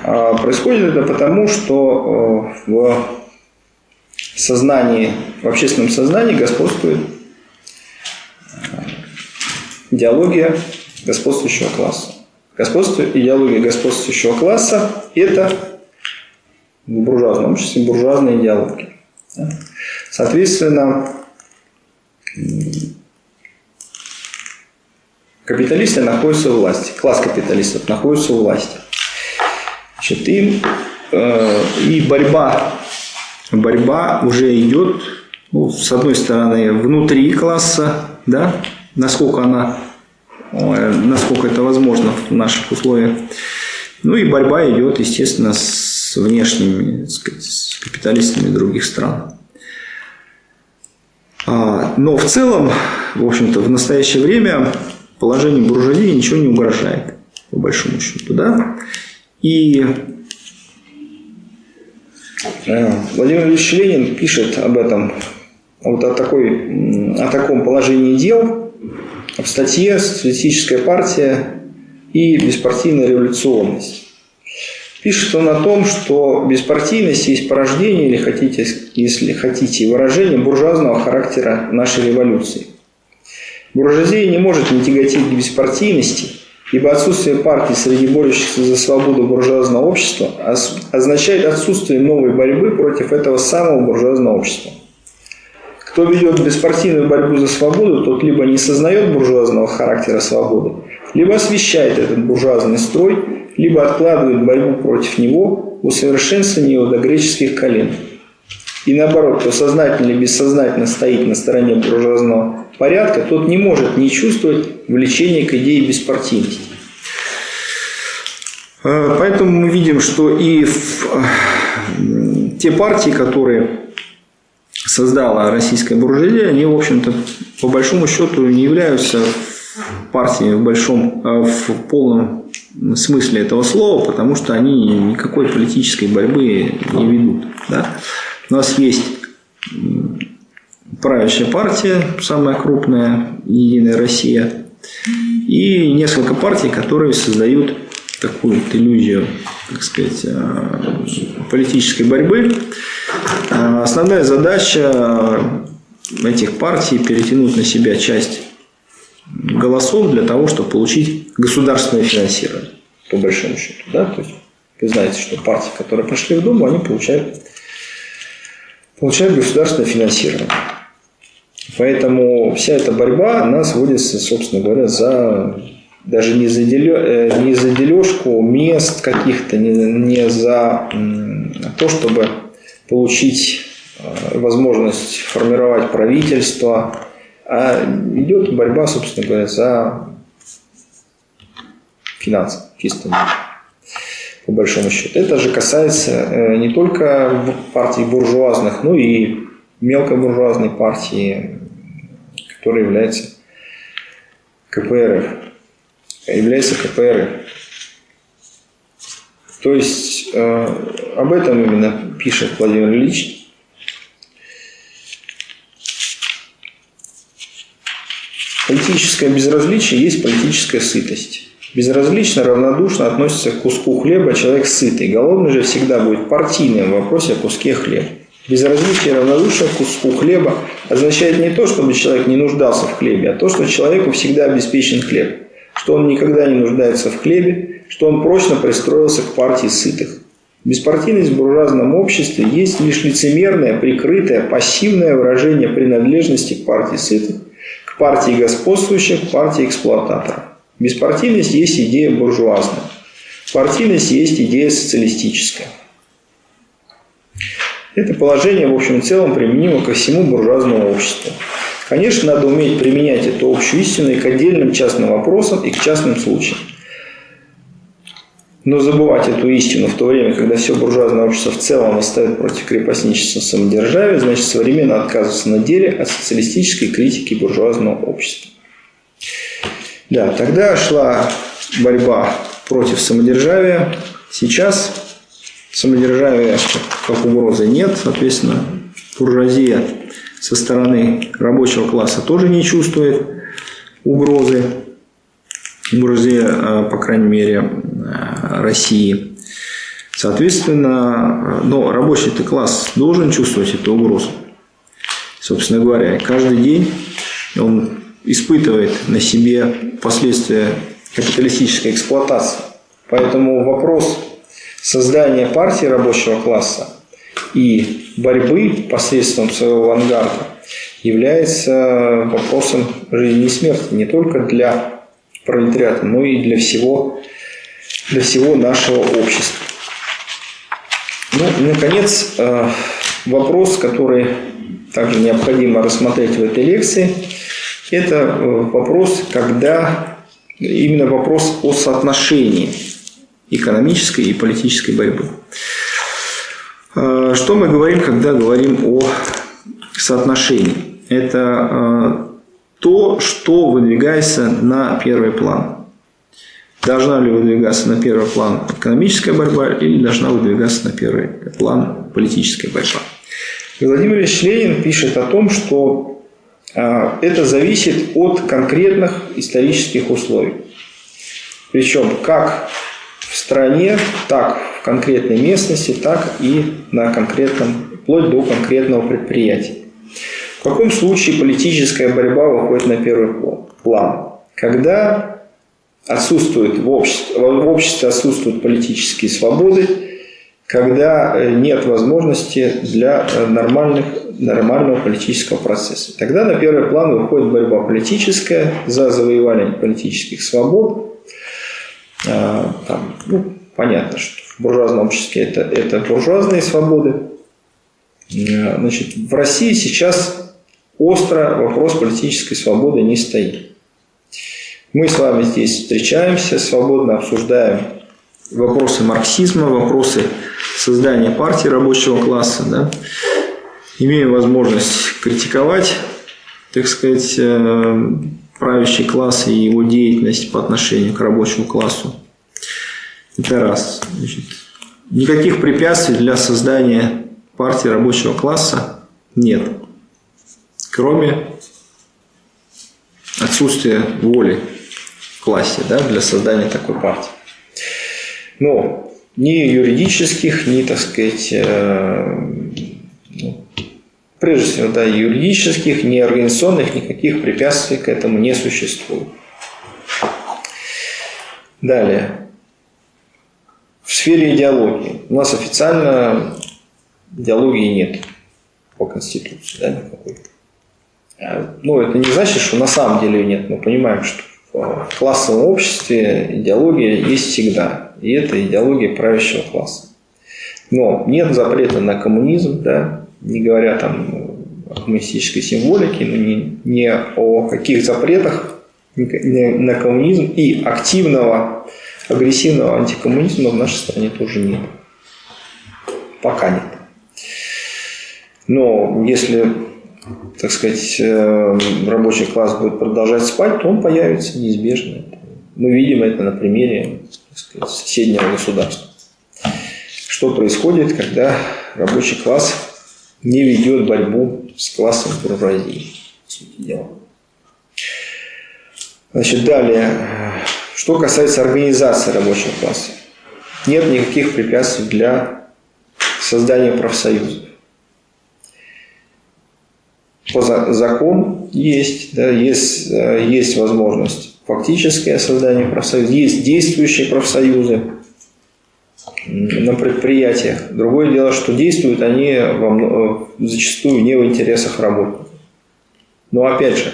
А, происходит это потому, что э, в сознании, в общественном сознании господствует э, идеология господствующего класса. Господство, идеология господствующего класса – это в буржуазном обществе буржуазная идеология. Соответственно, капиталисты находятся у власти, класс капиталистов находится у власти. Значит, им, э, и борьба, борьба уже идет, ну, с одной стороны, внутри класса, да, насколько она, насколько это возможно в наших условиях. Ну и борьба идет, естественно, с внешними, сказать, с капиталистами других стран. А, но в целом, в общем-то, в настоящее время положению буржуазии ничего не угрожает, по большому счету. Да? И Владимир Ильич Ленин пишет об этом, вот о, такой, о таком положении дел в статье «Социалистическая партия и беспартийная революционность». Пишет он о том, что беспартийность есть порождение, или хотите, если хотите, выражение буржуазного характера нашей революции. Буржуазия не может не тяготеть к беспартийности, ибо отсутствие партии среди борющихся за свободу буржуазного общества означает отсутствие новой борьбы против этого самого буржуазного общества. Кто ведет беспартийную борьбу за свободу, тот либо не сознает буржуазного характера свободы, либо освещает этот буржуазный строй, либо откладывает борьбу против него, усовершенствование его до греческих колен. И наоборот, кто сознательно или бессознательно стоит на стороне буржуазного порядка, тот не может не чувствовать влечения к идее беспартийности. Э, поэтому мы видим, что и э, те партии, которые создала российская буржуазия, они, в общем-то, по большому счету не являются партиями в большом, э, в полном смысле этого слова, потому что они никакой политической борьбы не ведут. Да? У нас есть правящая партия, самая крупная, Единая Россия, и несколько партий, которые создают такую вот иллюзию, так сказать, э, политической борьбы. Э, основная задача этих партий перетянуть на себя часть голосов для того, чтобы получить государственное финансирование, по большому счету. Да? То есть, вы знаете, что партии, которые прошли в Думу, они получают, получают государственное финансирование. Поэтому вся эта борьба, она сводится, собственно говоря, за даже не за, делё, э, не за дележку мест каких-то, не, не за то, чтобы получить э, возможность формировать правительство, а идет борьба, собственно говоря, за финансы, чисто по большому счету. Это же касается э, не только партий буржуазных, но и мелкобуржуазной партии, которая является КПРФ. Является КПРФ. То есть э, об этом именно пишет Владимир Ильич Политическое безразличие есть политическая сытость. Безразлично, равнодушно относится к куску хлеба человек сытый. Голодный же всегда будет партийным в вопросе о куске хлеба. Безразличие равнодушие к куску хлеба означает не то, чтобы человек не нуждался в хлебе, а то, что человеку всегда обеспечен хлеб, что он никогда не нуждается в хлебе, что он прочно пристроился к партии сытых. Беспартийность в буржуазном обществе есть лишь лицемерное, прикрытое, пассивное выражение принадлежности к партии сытых, партии господствующих, партии эксплуататоров. Беспартийность есть идея буржуазная. Партийность есть идея социалистическая. Это положение, в общем и целом, применимо ко всему буржуазному обществу. Конечно, надо уметь применять эту общую истину и к отдельным частным вопросам, и к частным случаям. Но забывать эту истину в то время, когда все буржуазное общество в целом восстает против крепостничества самодержавия, значит современно отказываться на деле от социалистической критики буржуазного общества. Да, тогда шла борьба против самодержавия. Сейчас самодержавия как угрозы нет. Соответственно, буржуазия со стороны рабочего класса тоже не чувствует угрозы. Буржуазия, э, по крайней мере, Э, России. Соответственно, но рабочий класс должен чувствовать эту угрозу. Собственно говоря, каждый день он испытывает на себе последствия капиталистической эксплуатации. Поэтому вопрос создания партии рабочего класса и борьбы посредством своего авангарда является вопросом жизни и смерти не только для пролетариата, но и для всего для всего нашего общества. Ну и, наконец, э, вопрос, который также необходимо рассмотреть в этой лекции, это э, вопрос, когда именно вопрос о соотношении экономической и политической борьбы. Э, что мы говорим, когда говорим о соотношении? Это то, что выдвигается на первый план. Должна ли выдвигаться на первый план экономическая борьба или должна выдвигаться на первый план политическая борьба? Владимир Ильич Ленин пишет о том, что а, это зависит от конкретных исторических условий. Причем как в стране, так конкретной местности, так и на конкретном, вплоть до конкретного предприятия. В каком случае политическая борьба выходит на первый план? Когда отсутствует в обществе, в обществе отсутствуют политические свободы, когда э, нет возможности для э, нормальных, нормального политического процесса. Тогда на первый план выходит борьба политическая за завоевание политических свобод. А, там, ну, понятно, что в буржуазном обществе это, это буржуазные свободы. А, значит, в России сейчас остро вопрос политической свободы не стоит. Мы с вами здесь встречаемся, свободно обсуждаем вопросы марксизма, вопросы создания партии рабочего класса, да? имеем возможность критиковать, так сказать, э, правящий класс и его деятельность по отношению к рабочему классу. Это раз. Значит, никаких препятствий для создания партии рабочего класса нет, кроме отсутствия воли классе да, для создания такой партии. Но ни юридических, ни, так сказать, э, ну, прежде всего, да, юридических, ни организационных, никаких препятствий к этому не существует. Далее. В сфере идеологии. У нас официально идеологии нет по Конституции, да, никакой. А, ну, это не значит, что на самом деле нет. Мы понимаем, что в классовом обществе идеология есть всегда. И это идеология правящего класса. Но нет запрета на коммунизм, да, не говоря там о коммунистической символике, но не, не о каких запретах на коммунизм и активного, агрессивного антикоммунизма в нашей стране тоже нет. Пока нет. Но если так сказать, э, рабочий класс будет продолжать спать, то он появится неизбежно. Мы видим это на примере сказать, соседнего государства. Что происходит, когда рабочий класс не ведет борьбу с классом буржуазии, Значит, далее, что касается организации рабочего класса. Нет никаких препятствий для создания профсоюзов по закон есть, да, есть, э, есть возможность фактическое создание профсоюза, есть действующие профсоюзы на предприятиях. Другое дело, что действуют они во, э, зачастую не в интересах работников. Но опять же,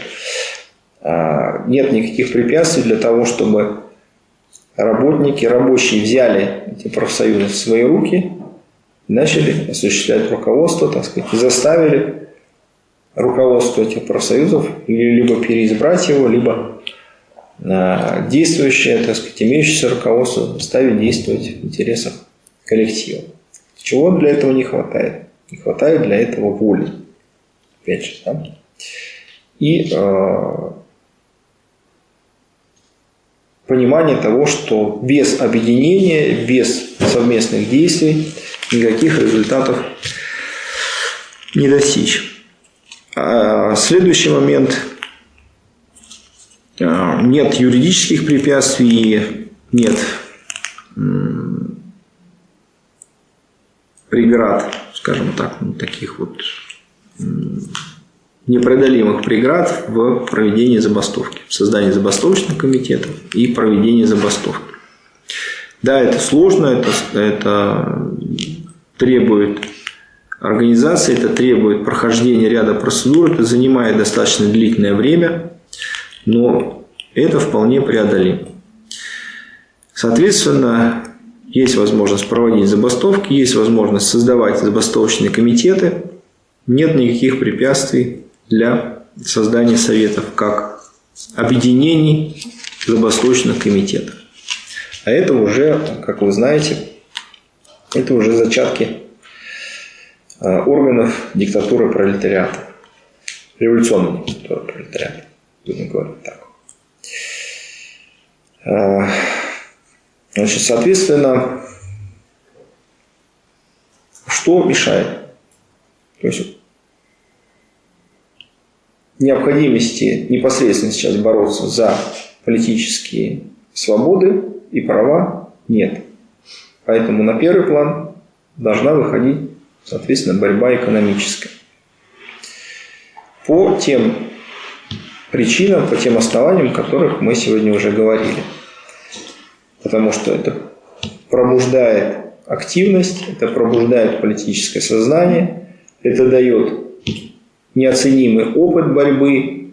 а, нет никаких препятствий для того, чтобы работники, рабочие взяли эти профсоюзы в свои руки, начали осуществлять руководство, так сказать, и заставили руководство этих профсоюзов, либо переизбрать его, либо действующее, так сказать, имеющееся руководство ставить действовать в интересах коллектива. Чего для этого не хватает? Не хватает для этого воли. Опять же, да? И э, понимание того, что без объединения, без совместных действий никаких результатов не достичь. А, следующий момент. А, нет юридических препятствий, нет преград, скажем так, ну, таких вот непреодолимых преград в проведении забастовки, в создании забастовочных комитетов и проведении забастовки. Да, это сложно, это, это требует организации, это требует прохождения ряда процедур, это занимает достаточно длительное время, но это вполне преодолимо. Соответственно, есть возможность проводить забастовки, есть возможность создавать забастовочные комитеты, нет никаких препятствий для создания советов как объединений забастовочных комитетов. А это уже, как вы знаете, это уже зачатки Э, органов диктатуры пролетариата. Революционной диктатуры пролетариата, будем говорить так. Э, Значит, соответственно, что мешает? То есть необходимости непосредственно сейчас бороться за политические свободы и права нет. Поэтому на первый план должна выходить, соответственно, борьба экономическая. По тем причинам, по тем основаниям, о которых мы сегодня уже говорили. Потому что это пробуждает активность, это пробуждает политическое сознание, это дает неоценимый опыт борьбы,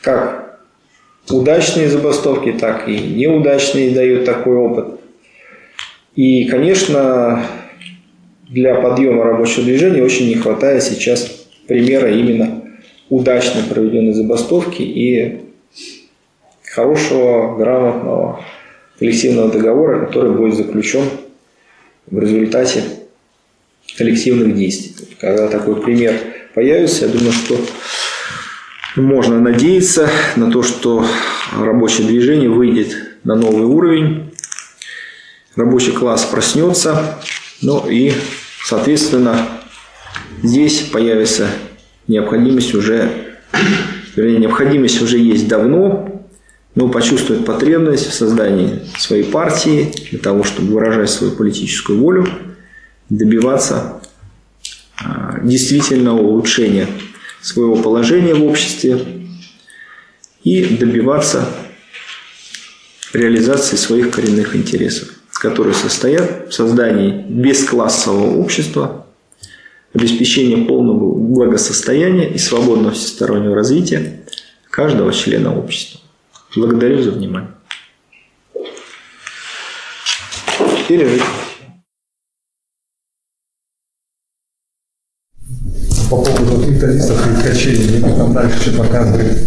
как удачные забастовки, так и неудачные дают такой опыт. И, конечно, для подъема рабочего движения очень не хватает сейчас примера именно удачно проведенной забастовки и хорошего, грамотного коллективного договора, который будет заключен в результате коллективных действий. Когда такой пример появится, я думаю, что можно надеяться на то, что рабочее движение выйдет на новый уровень, рабочий класс проснется, ну и, соответственно, здесь появится необходимость уже, вернее, необходимость уже есть давно, но почувствует потребность в создании своей партии для того, чтобы выражать свою политическую волю, добиваться а, действительного улучшения своего положения в обществе и добиваться реализации своих коренных интересов, которые состоят в создании бесклассового общества, обеспечении полного благосостояния и свободного всестороннего развития каждого члена общества. Благодарю за внимание. Перерыв. Ткачей, мне там дальше что показывает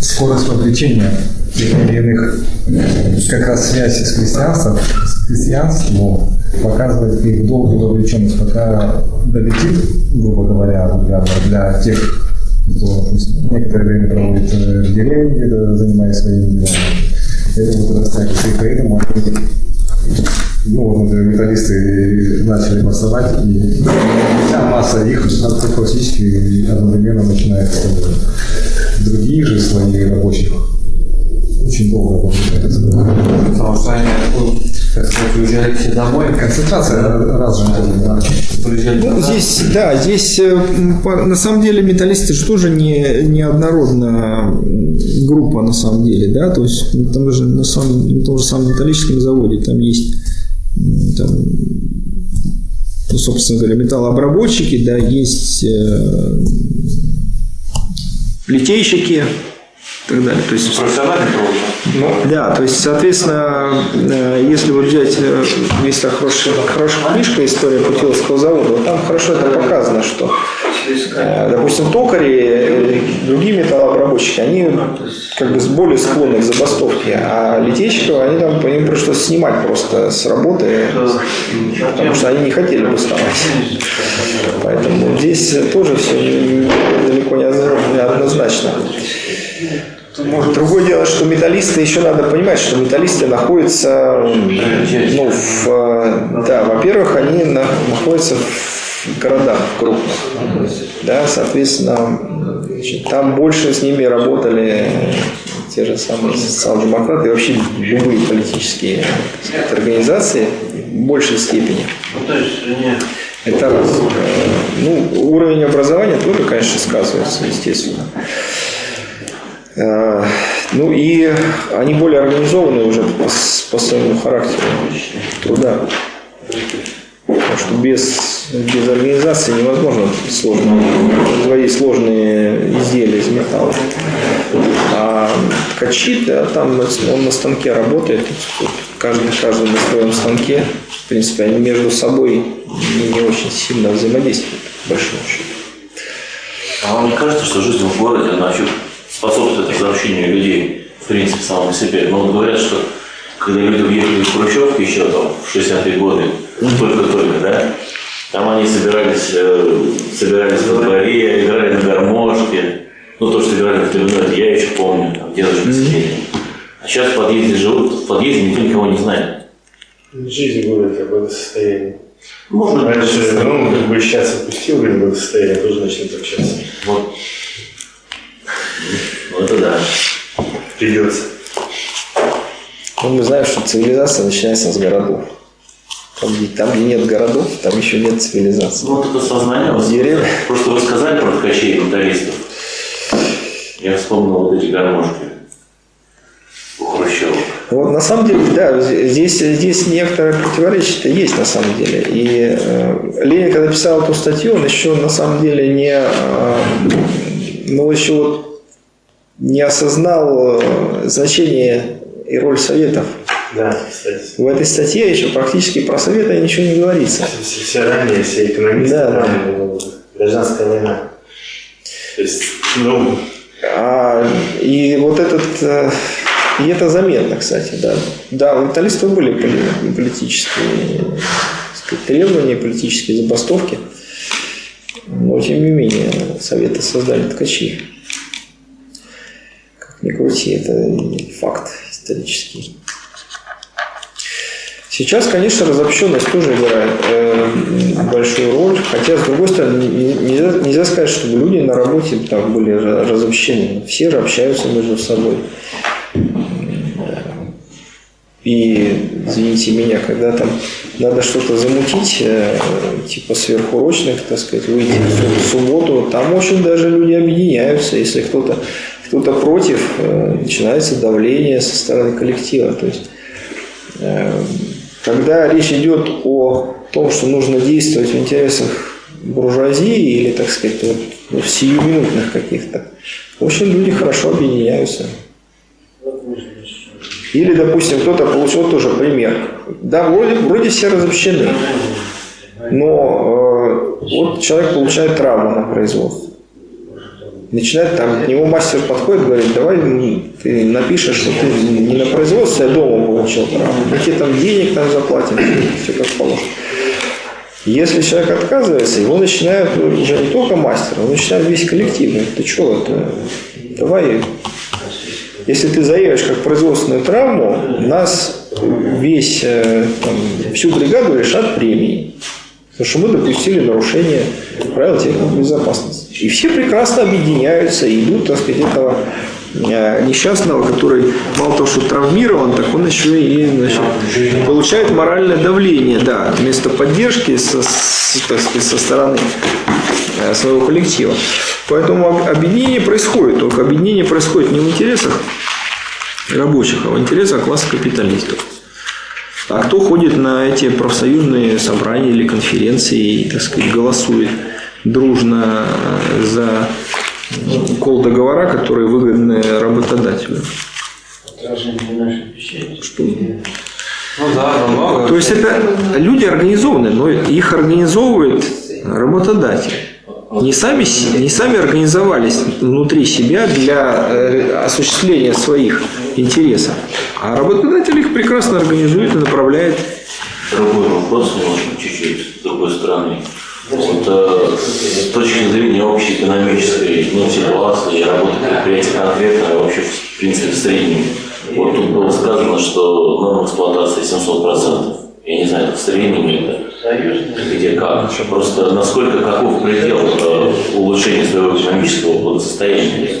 скорость вовлечения тех или иных, как раз связь с крестьянством, с крестьянством показывает их долгую вовлеченность, пока долетит, грубо говоря, для тех кто некоторое время проводит в деревне, занимаясь своими делами. Это вот растягивается, и поэтому они ну, вот, металлисты начали массовать, и вся масса их классически одновременно начинает другие же слои рабочих очень долго получается. Потому что они как сказать, уезжали все домой. Концентрация разная. Ну, здесь, да, здесь э, на самом деле металлисты же тоже не, не однородная группа на самом деле, да, то есть ну, там же на, самом, на том же самом металлическом заводе там есть там, ну, собственно говоря, металлообработчики, да, есть э, литейщики, так далее. То есть, труд. ну, да, то есть, соответственно, э, если вот взять, э, есть такая хорошая, хорошая книжка «История Путиловского завода», вот там хорошо это показано, что, допустим, токари, другие металлообработчики, они как бы более склонны к забастовке, а литейщиков, они там, им пришлось снимать просто с работы, потому что они не хотели бастовать. Поэтому здесь тоже все далеко не однозначно. Другое дело, что металлисты, еще надо понимать, что металлисты находятся, ну, в, да, во-первых, они находятся в городах крупных, да, соответственно, значит, там больше с ними работали те же самые социал-демократы и вообще любые политические сказать, организации в большей степени. Это раз. Ну, уровень образования тоже, конечно, сказывается, естественно. Э, ну и они более организованы уже по, по своему характеру труда. Потому что без, без организации невозможно сложно, производить сложные изделия из металла. А ткачи, да, там он на станке работает, каждый, каждый на своем станке. В принципе, они между собой не, очень сильно взаимодействуют, по большому счету. А вам не кажется, что жизнь в городе, она вообще способствует возвращению людей, в принципе, самому себе. Но вот говорят, что когда люди уехали в Хрущевки еще там в 60-е годы, только-только, да, там они собирались, э, собирались во дворе, играли на гармошке. Ну, то, что играли в 90 я еще помню, там, дедушка mm-hmm. А сейчас в подъезде живут, в подъезде никто никого не знает. Жизнь города как бы состояние. Можно Раньше, ну, как бы сейчас отпустил, говорит, в состояние, тоже начнет общаться. Вот. Ну, это да. Придется. Ну, мы знаем, что цивилизация начинается с городов. Там, где, там, где нет городов, там еще нет цивилизации. Ну, вот это сознание. Вот, Деревья. Просто вы сказали про ткачей и металлистов. Я вспомнил вот эти гармошки у Хрущева. Вот на самом деле, да, здесь, здесь некоторое противоречие есть на самом деле. И э, Ленин, когда писал эту статью, он еще на самом деле не, э, ну, еще вот не осознал э, значение и роль советов. Да, кстати. В этой статье еще практически про советы ничего не говорится. Все, все ранее, все экономисты, Да, там, ну, гражданская война. То есть, ну, А, и вот этот, э, и это заметно, кстати, да. Да, у металлистов были поли- политические сказать, требования, политические забастовки, но тем не менее советы создали ткачи. Как ни крути, это факт исторический. Сейчас, конечно, разобщенность тоже играет э, большую роль, хотя, с другой стороны, не- нельзя, нельзя сказать, чтобы люди на работе так были ра- разобщены. Все общаются между собой. И, извините меня, когда там надо что-то замутить, э, типа сверхурочных, так сказать, выйти в су- субботу, там очень даже люди объединяются. Если кто-то кто против, э, начинается давление со стороны коллектива. То есть Э, когда речь идет о том, что нужно действовать в интересах буржуазии или, так сказать, вот, ну, сиюминутных каких-то, общем, люди хорошо объединяются. Или, допустим, кто-то получил тоже пример. Да, вроде, вроде все разобщены, но э, вот человек получает травму на производстве. Начинает там, к нему мастер подходит, говорит, давай ты напишешь, что ты не на производстве, а дома получил травму. Тебе там денег там заплатим, все как положено. Если человек отказывается, его начинают уже не только мастер, он начинает весь коллектив. Говорит, ты что, это, давай, если ты заявишь как производственную травму, нас весь, э, там, всю бригаду лишат премии. Потому что мы допустили нарушение правил техники безопасности. И все прекрасно объединяются и идут, так сказать, этого э, несчастного, который мало того, что травмирован, так он еще и значит, получает моральное давление, да, вместо поддержки со, сказать, со стороны э, своего коллектива. Поэтому об- объединение происходит, только объединение происходит не в интересах рабочих, а в интересах класса капиталистов. А кто ходит на эти профсоюзные собрания или конференции и, так сказать, голосует дружно э, за кол договора, которые выгодны работодателю? Что? Ну да, много. То есть это люди организованы, но их организовывает работодатель. Не сами, не сами организовались внутри себя для э, осуществления своих интересов, а работодатель их прекрасно организует и направляет Другой вопрос, немножко чуть-чуть с другой стороны. Вот, э, с точки зрения общей экономической ну, ситуации и работы предприятия конкретно, вообще, в принципе, в среднем. Вот тут было сказано, что норма эксплуатации 700%. Я не знаю, это в среднем или это где как. Просто насколько каков предел э, улучшения своего экономического благосостояния.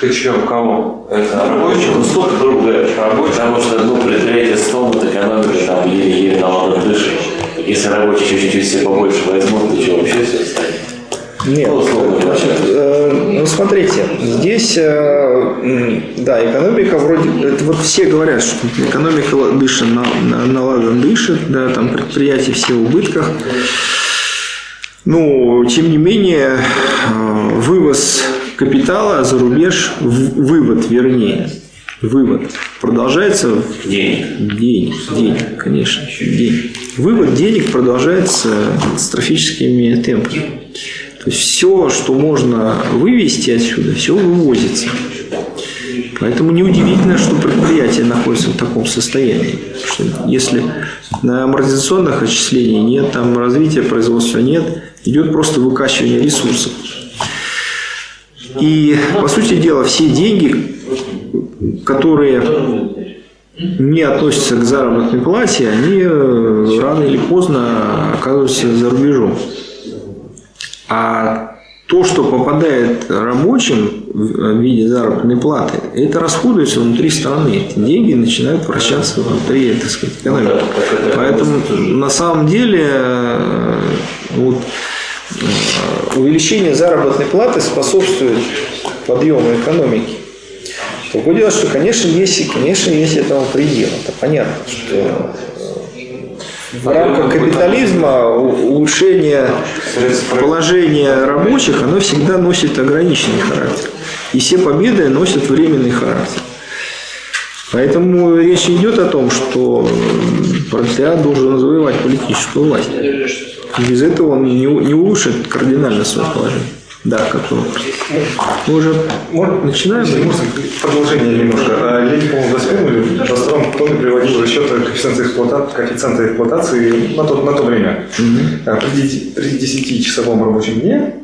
Ты у кого? Это рабочий? Ну, сколько, грубо говоря, потому что ну, предприятие стонут, экономика там еле-еле на ладан дышит. Если рабочие чуть-чуть все побольше возьмут, то что вообще все станет? Нет, Ну, условно значит, э, ну смотрите, здесь, э, да, экономика вроде, это вот все говорят, что экономика дышит, на, на, на ладан дышит, да, там предприятия все в убытках. Ну, тем не менее, э, вывоз капитала за рубеж, в- вывод, вернее, вывод продолжается в Денег. Денег, денег, конечно, денег. Вывод денег продолжается катастрофическими темпами. То есть все, что можно вывести отсюда, все вывозится. Поэтому неудивительно, что предприятие находится в таком состоянии. Что если на амортизационных отчислениях нет, там развития производства нет, идет просто выкачивание ресурсов. И, по сути дела, все деньги которые не относятся к заработной плате, они э, рано или поздно оказываются за рубежом. А то, что попадает рабочим в виде заработной платы, это расходуется внутри страны. Эти деньги начинают вращаться внутри, так сказать, экономики. Поэтому на самом деле э, вот, э, увеличение заработной платы способствует подъему экономики. Другое дело, что, конечно, есть, конечно, есть этому предел. Это понятно, что в рамках капитализма улучшение положения рабочих, оно всегда носит ограниченный характер. И все победы носят временный характер. Поэтому речь идет о том, что пролетариат должен завоевать политическую власть. Без этого он не улучшит кардинально свое положение. Да, как вопрос. Мы уже Может, начинаем? Продолжение немножко. А Я не помню, в 21 или в 22 кто приводил расчеты коэффициента эксплуатации, коэффициента эксплуатации на то, на то время. А При, при 10-часовом рабочем дне,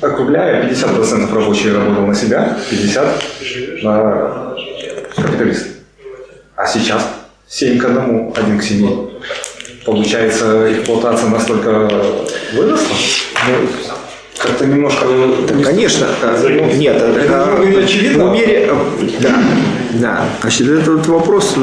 округляя, 50% рабочий работал на себя, 50% на капиталиста. А сейчас 7 к 1, 1 к 7. Получается, эксплуатация настолько выросла, ну, как-то немножко... Да, конечно. э, Нет, Это э, не очевидно. в мере- э, Да, да. Значит, этот вопрос, э,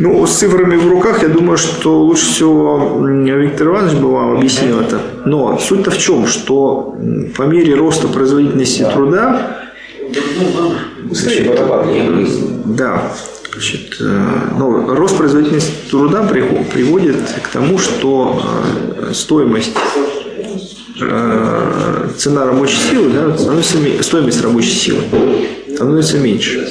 ну, с цифрами в руках, я думаю, что лучше всего Виктор Иванович бы вам объяснил это. Но суть-то в чем, что по мере роста производительности труда, Быстрее да, значит, э, ну, рост производительности труда приводит к тому, что стоимость цена рабочей силы, да, становится, стоимость рабочей силы становится меньше.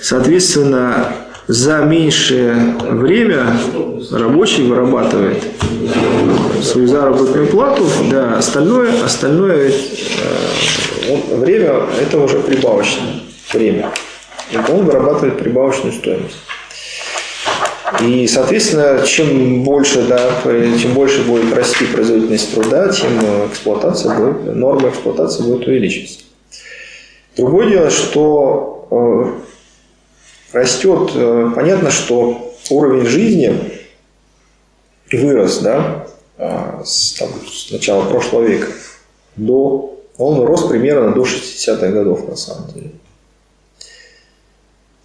Соответственно, за меньшее время рабочий вырабатывает свою заработную плату, да, остальное, остальное э, он- время это уже прибавочное время. Он вырабатывает прибавочную стоимость. И, соответственно, чем больше, да, чем больше будет расти производительность труда, тем э, эксплуатация будет, норма эксплуатации будет увеличиваться. Другое дело, что э, растет, э, понятно, что уровень жизни вырос, да, э, с, там, с начала прошлого века до, он рос примерно до 60-х годов, на самом деле,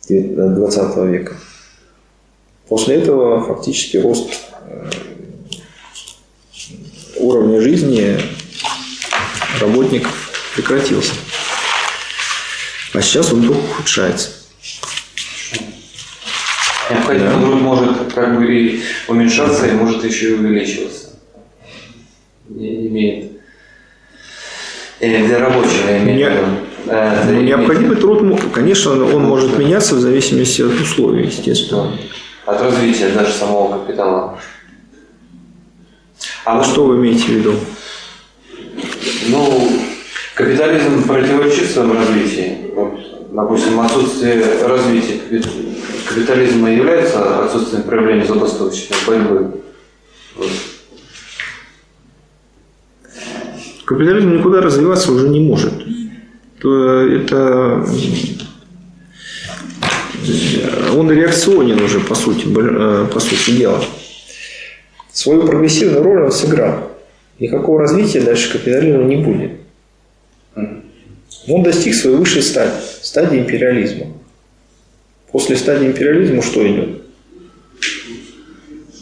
20 века. После этого фактически рост э, уровня жизни работников прекратился. А сейчас он только ухудшается. Необходимый Да. труд может как бы и уменьшаться, и может еще и увеличиваться. Не имеет. Или для рабочего я имею в Не- виду. Э, Ну, необходимый труд, конечно, он может меняться в зависимости от условий, естественно. От развития даже самого капитала. А что вы имеете в виду? Ну, капитализм противоречит своему развитию. Вот, допустим, отсутствие развития капит- капитализма является отсутствием проявления забастовочной борьбы. Вот. Капитализм никуда развиваться уже не может. То это э, он реакционен уже по сути, э, по сути дела. Свою прогрессивную роль он сыграл. Никакого развития дальше капитализма не будет. Он достиг своей высшей стадии, стадии империализма. После стадии империализма что идет?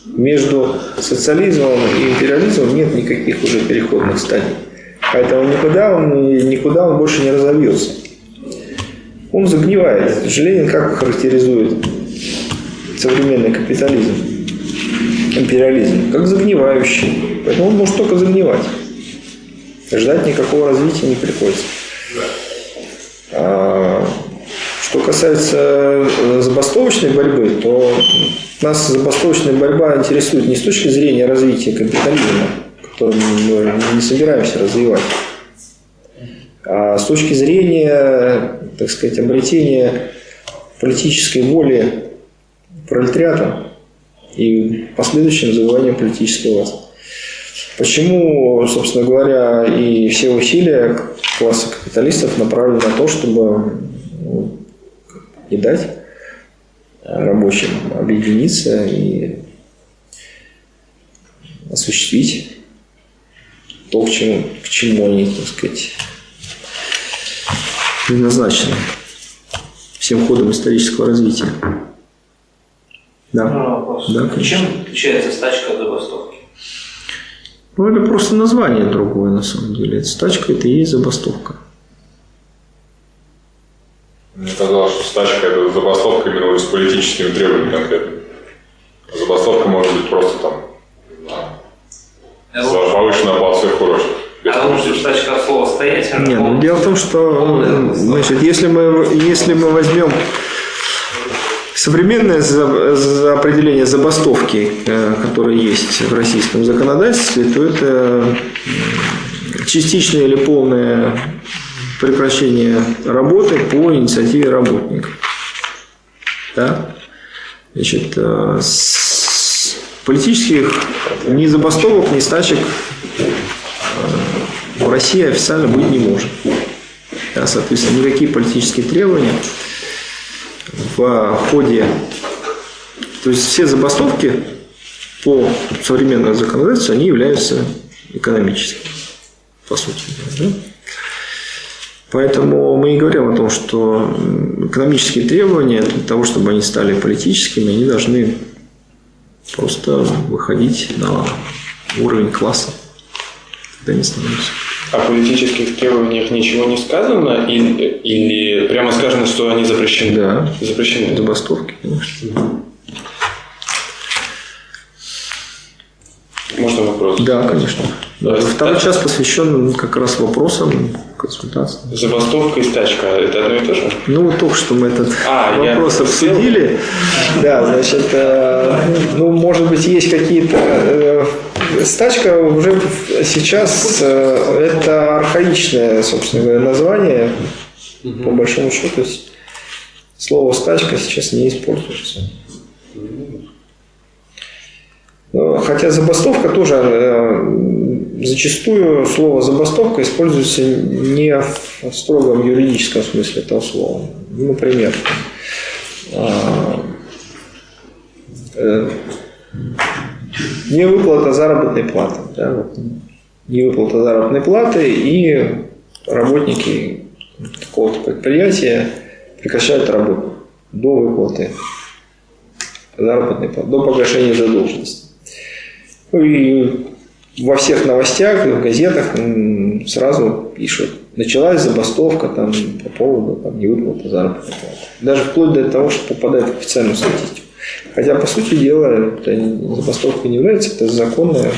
Между социализмом и империализмом нет никаких уже переходных стадий. Поэтому никуда он, никуда он больше не разовьется. Он загнивает. Ленин как характеризует современный капитализм, империализм? Как загнивающий. Поэтому он может только загнивать. Ждать никакого развития не приходится. А, Что касается э, забастовочной борьбы, то нас забастовочная борьба интересует не с точки зрения развития капитализма, который мы не собираемся развивать, а с точки зрения, так сказать, обретения политической воли пролетариата и последующим завоевания политической власти. Почему, собственно говоря, и все усилия класса капиталистов направлен на то, чтобы ну, не дать рабочим объединиться и осуществить то, к чему, к чему они, так сказать, предназначены всем ходом исторического развития. Да. Вопрос. да Чем отличается стачка от забастовки? Ну, это просто название другое, на самом деле. Это стачка – это и есть забастовка. Мне казалось, что стачка – это забастовка именно с политическими требованиями конкретно. Забастовка может быть просто там за повышенную оплату сверхурочных. А что стачка от слова «стоять» Нет, ну, дело в том, что значит, если, мы, если мы возьмем современное определение забастовки, э, которое есть в российском законодательстве, то это частичное или полное прекращение работы по инициативе работников. Да? Значит, э, политических ни забастовок, ни стачек в России официально быть не может. Да, соответственно, никакие политические требования в ходе... То есть все забастовки по современному законодательству, они являются экономическими, по сути. Да? Поэтому мы и говорим о том, что экономические требования для того, чтобы они стали политическими, они должны просто выходить на уровень класса. Тогда не становится. О политических требованиях ничего не сказано или, или прямо сказано, что они запрещены? Да. Запрещены. Забастовки, конечно. Можно вопрос? Да, конечно. Да. Второй час посвящен как раз вопросам консультации. Забастовка и стачка – это одно и то же? Ну, только что мы этот а, вопрос обсудили. Да, значит, э, ну, может быть, есть какие-то... Э, стачка уже сейчас э, это архаичное, собственно говоря, название, по большому счету. Слово «стачка» сейчас не используется. Хотя забастовка тоже зачастую слово забастовка используется не в строгом юридическом смысле этого слова. Ну, например, а, э, не выплата заработной платы. Да, вот, не выплата заработной платы и работники какого-то предприятия прекращают работу до выплаты заработной платы, до погашения задолженности. Ну и во всех новостях, в газетах сразу пишут, началась забастовка там, по поводу там, невыплаты заработной платы. Даже вплоть до того, что попадает в официальную статистику. Хотя, по сути дела, это забастовка не является, это законная,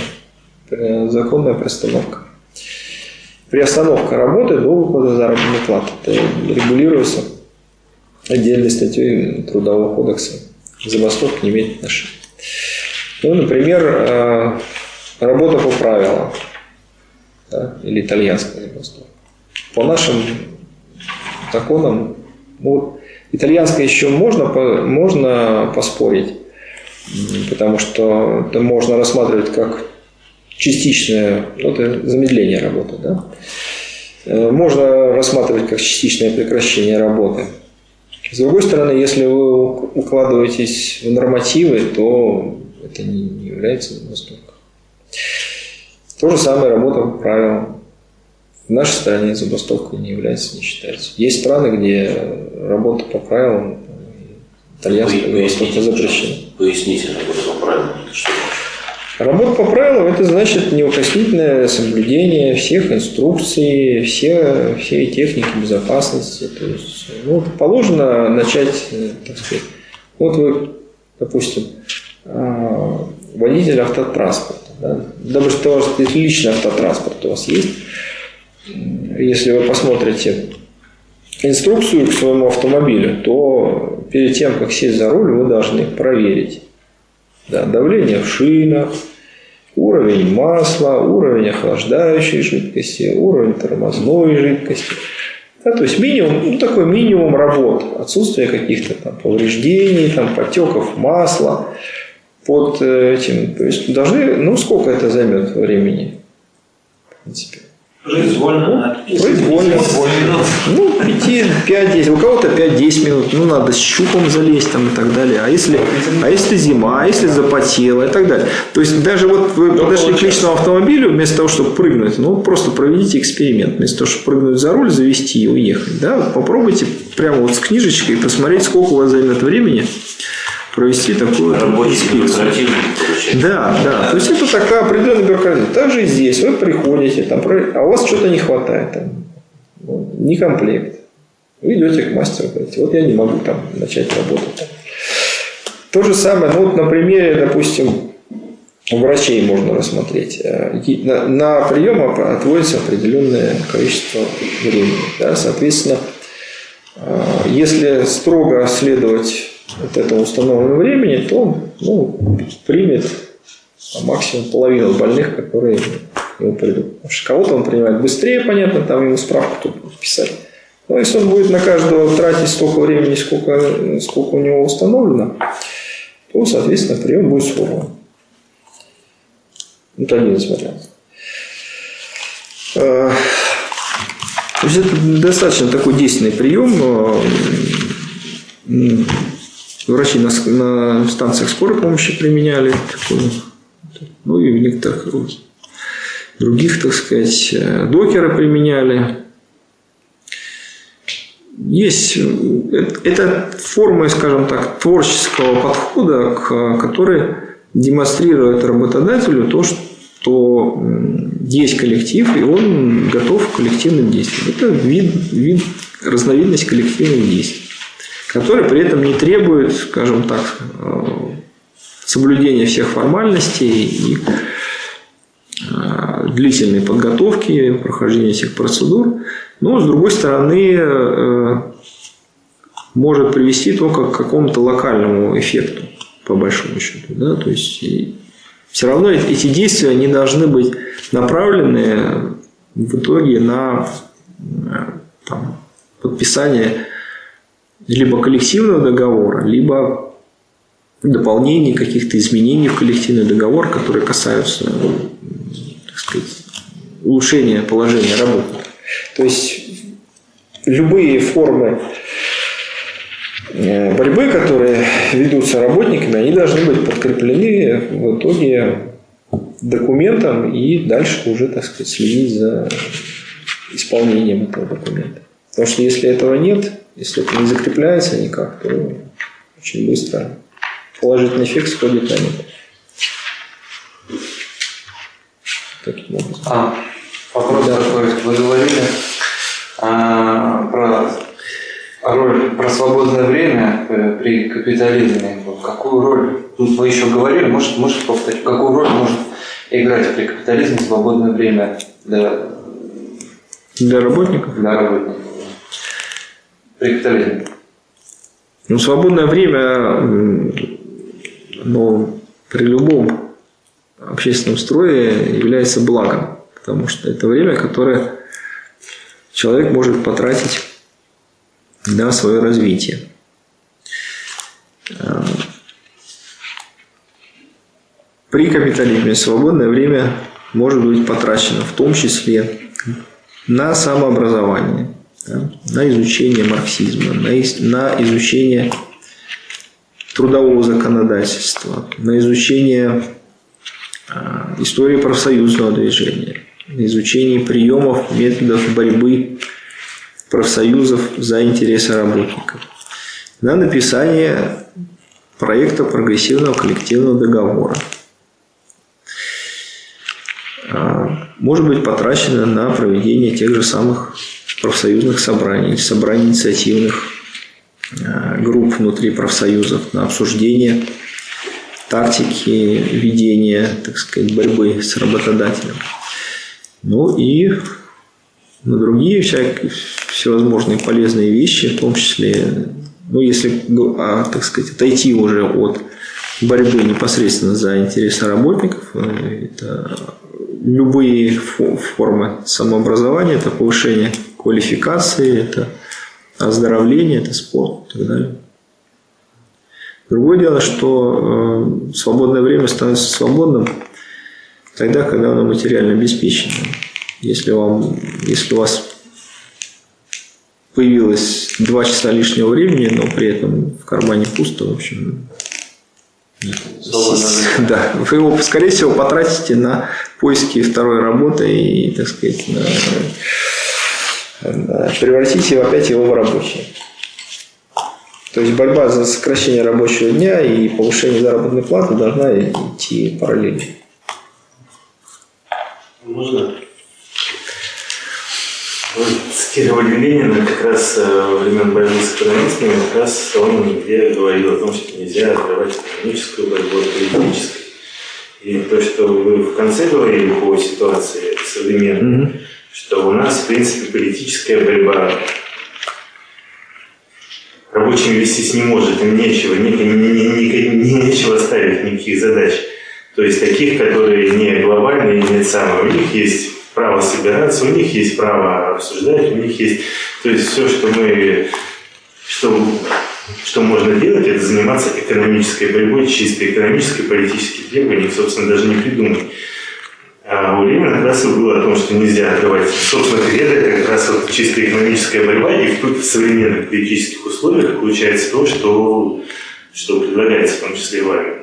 э, законная приостановка. Приостановка работы до выплаты заработной платы. Это регулируется отдельной статьей Трудового кодекса. Забастовка не имеет отношения. Ну, например, э, Работа по правилам. Да, или итальянская забастовка. По нашим законам, ну, итальянское еще можно, можно поспорить, потому что это можно рассматривать как частичное ну, это замедление работы. Да? Э, можно рассматривать как частичное прекращение работы. С другой стороны, если вы укладываетесь в нормативы, то это не является забастовкой. То же самое работа по правилам. В нашей стране забастовка не является, не считается. Есть страны, где работа по правилам, итальянская забастовка запрещена. Поясните работу по правилам. Что Работа по правилам – это значит неукоснительное соблюдение всех инструкций, все, всей техники безопасности. То есть, ну, положено начать, так сказать, вот вы, допустим, а, водитель автотранспорта. Да? Даже что личный автотранспорт у вас есть, если вы посмотрите инструкцию к своему автомобилю, то перед тем, как сесть за руль, вы должны проверить да, давление в шинах, уровень масла, уровень охлаждающей жидкости, уровень тормозной жидкости. Да, то есть минимум, ну, такой минимум работ, отсутствие каких-то там повреждений, там, потеков масла под э, этим. То есть должны, ну сколько это займет времени, в принципе. Произвольно. Произвольно. Ну, 5-10, у кого-то 5-10 минут, ну, надо с щупом залезть там и так далее. А если, а если зима, а если запотело и так далее. То есть, даже вот вы подошли к личному автомобилю, вместо того, чтобы прыгнуть, ну, просто проведите эксперимент. Вместо того, чтобы прыгнуть за руль, завести и уехать. Да? Попробуйте прямо вот с книжечкой посмотреть, сколько у вас займет времени провести такую бюрократизм Да, да. То есть это такая определенная бюрократия. Также и здесь вы приходите, там, а у вас что-то не хватает, там, ну, не комплект. Вы идете к мастеру, говорите, вот я не могу там начать работать. То же самое, ну вот на примере, допустим, врачей можно рассмотреть. Э, на, на прием отводится определенное количество времени. Да? Соответственно, э, если строго следовать от этого установленного времени, то ну, примет максимум половину больных, которые ему придут. Потому что кого-то он принимает быстрее, понятно, там ему справку тут писать. Но если он будет на каждого тратить столько времени, сколько, сколько у него установлено, то, соответственно, прием будет сорван. Это один из вариантов. Э, то есть это достаточно такой действенный прием Врачи на, на станциях скорой помощи применяли такую, ну и в некоторых других, так сказать, э, докеры применяли. Есть э, это форма, скажем так, творческого подхода, который демонстрирует работодателю то, что есть коллектив, и он готов к коллективным действиям. Это вид, вид разновидность коллективных действий который при этом не требует, скажем так, э, соблюдения всех формальностей и э, длительной подготовки, прохождения всех процедур, но, с другой стороны, э, может привести только к какому-то локальному эффекту, по большому счету. Да? То есть, все равно эти действия не должны быть направлены в итоге на там, подписание либо коллективного договора, либо дополнений, каких-то изменений в коллективный договор, которые касаются так сказать, улучшения положения работника. То есть любые формы э, борьбы, которые ведутся работниками, они должны быть подкреплены в итоге документом и дальше уже, так сказать, следить за исполнением этого документа. Потому что если этого нет, если это не закрепляется никак, то очень быстро положительный эффект сходит на нет. Таким образом. А, вопрос да. такой. Вы говорили а, про роль, про свободное время при капитализме. Какую роль, вы еще говорили, может, может повторить, какую роль может играть при капитализме свободное время для, для работников? Для работников при Ну, свободное время, ну, при любом общественном строе является благом, потому что это время, которое человек может потратить на свое развитие. При капитализме свободное время может быть потрачено в том числе на самообразование, да, на изучение марксизма, на, на изучение трудового законодательства, на изучение э, истории профсоюзного движения, на изучение приемов, методов борьбы профсоюзов за интересы работников, на написание проекта прогрессивного коллективного договора. А, может быть потрачено на проведение тех же самых профсоюзных собраний, собраний инициативных э, групп внутри профсоюзов на обсуждение тактики ведения, так сказать, борьбы с работодателем. Ну и на другие всякие, всевозможные полезные вещи, в том числе, ну, если, а, так сказать, отойти уже от борьбы непосредственно за интересы работников, э, это любые формы самообразования, это повышение квалификации, это оздоровление, это спорт и так далее. Другое дело, что э, свободное время становится свободным тогда, когда оно материально обеспечено. Если, вам, если у вас появилось два часа лишнего времени, но при этом в кармане пусто, в общем, <laughs> да, вы его, скорее всего, потратите на поиски второй работы и, так сказать, на, на, превратите опять его в рабочий. То есть борьба за сокращение рабочего дня и повышение заработной платы должна идти параллельно. Можно? Вы цитировали Ленина как раз э, во времен борьбы с экономистами, как раз он где говорил о том, что нельзя открывать экономическую борьбу от политической. И то, что вы в конце говорили по ситуации современной, mm-hmm. Что у нас, в принципе, политическая борьба рабочим вестись не может, им нечего, не, не, не, не, нечего ставить никаких задач. То есть таких, которые не глобальные, не самые. У них есть право собираться, у них есть право обсуждать, у них есть... То есть все, что мы... Что, что можно делать, это заниматься экономической борьбой, чисто экономической, политических требований, собственно, даже не придумать. А у Ленина как раз и было о том, что нельзя открывать. Собственно, кредо это как раз вот чисто экономическая борьба, и в современных политических условиях получается то, что, что предлагается, в том числе и вами.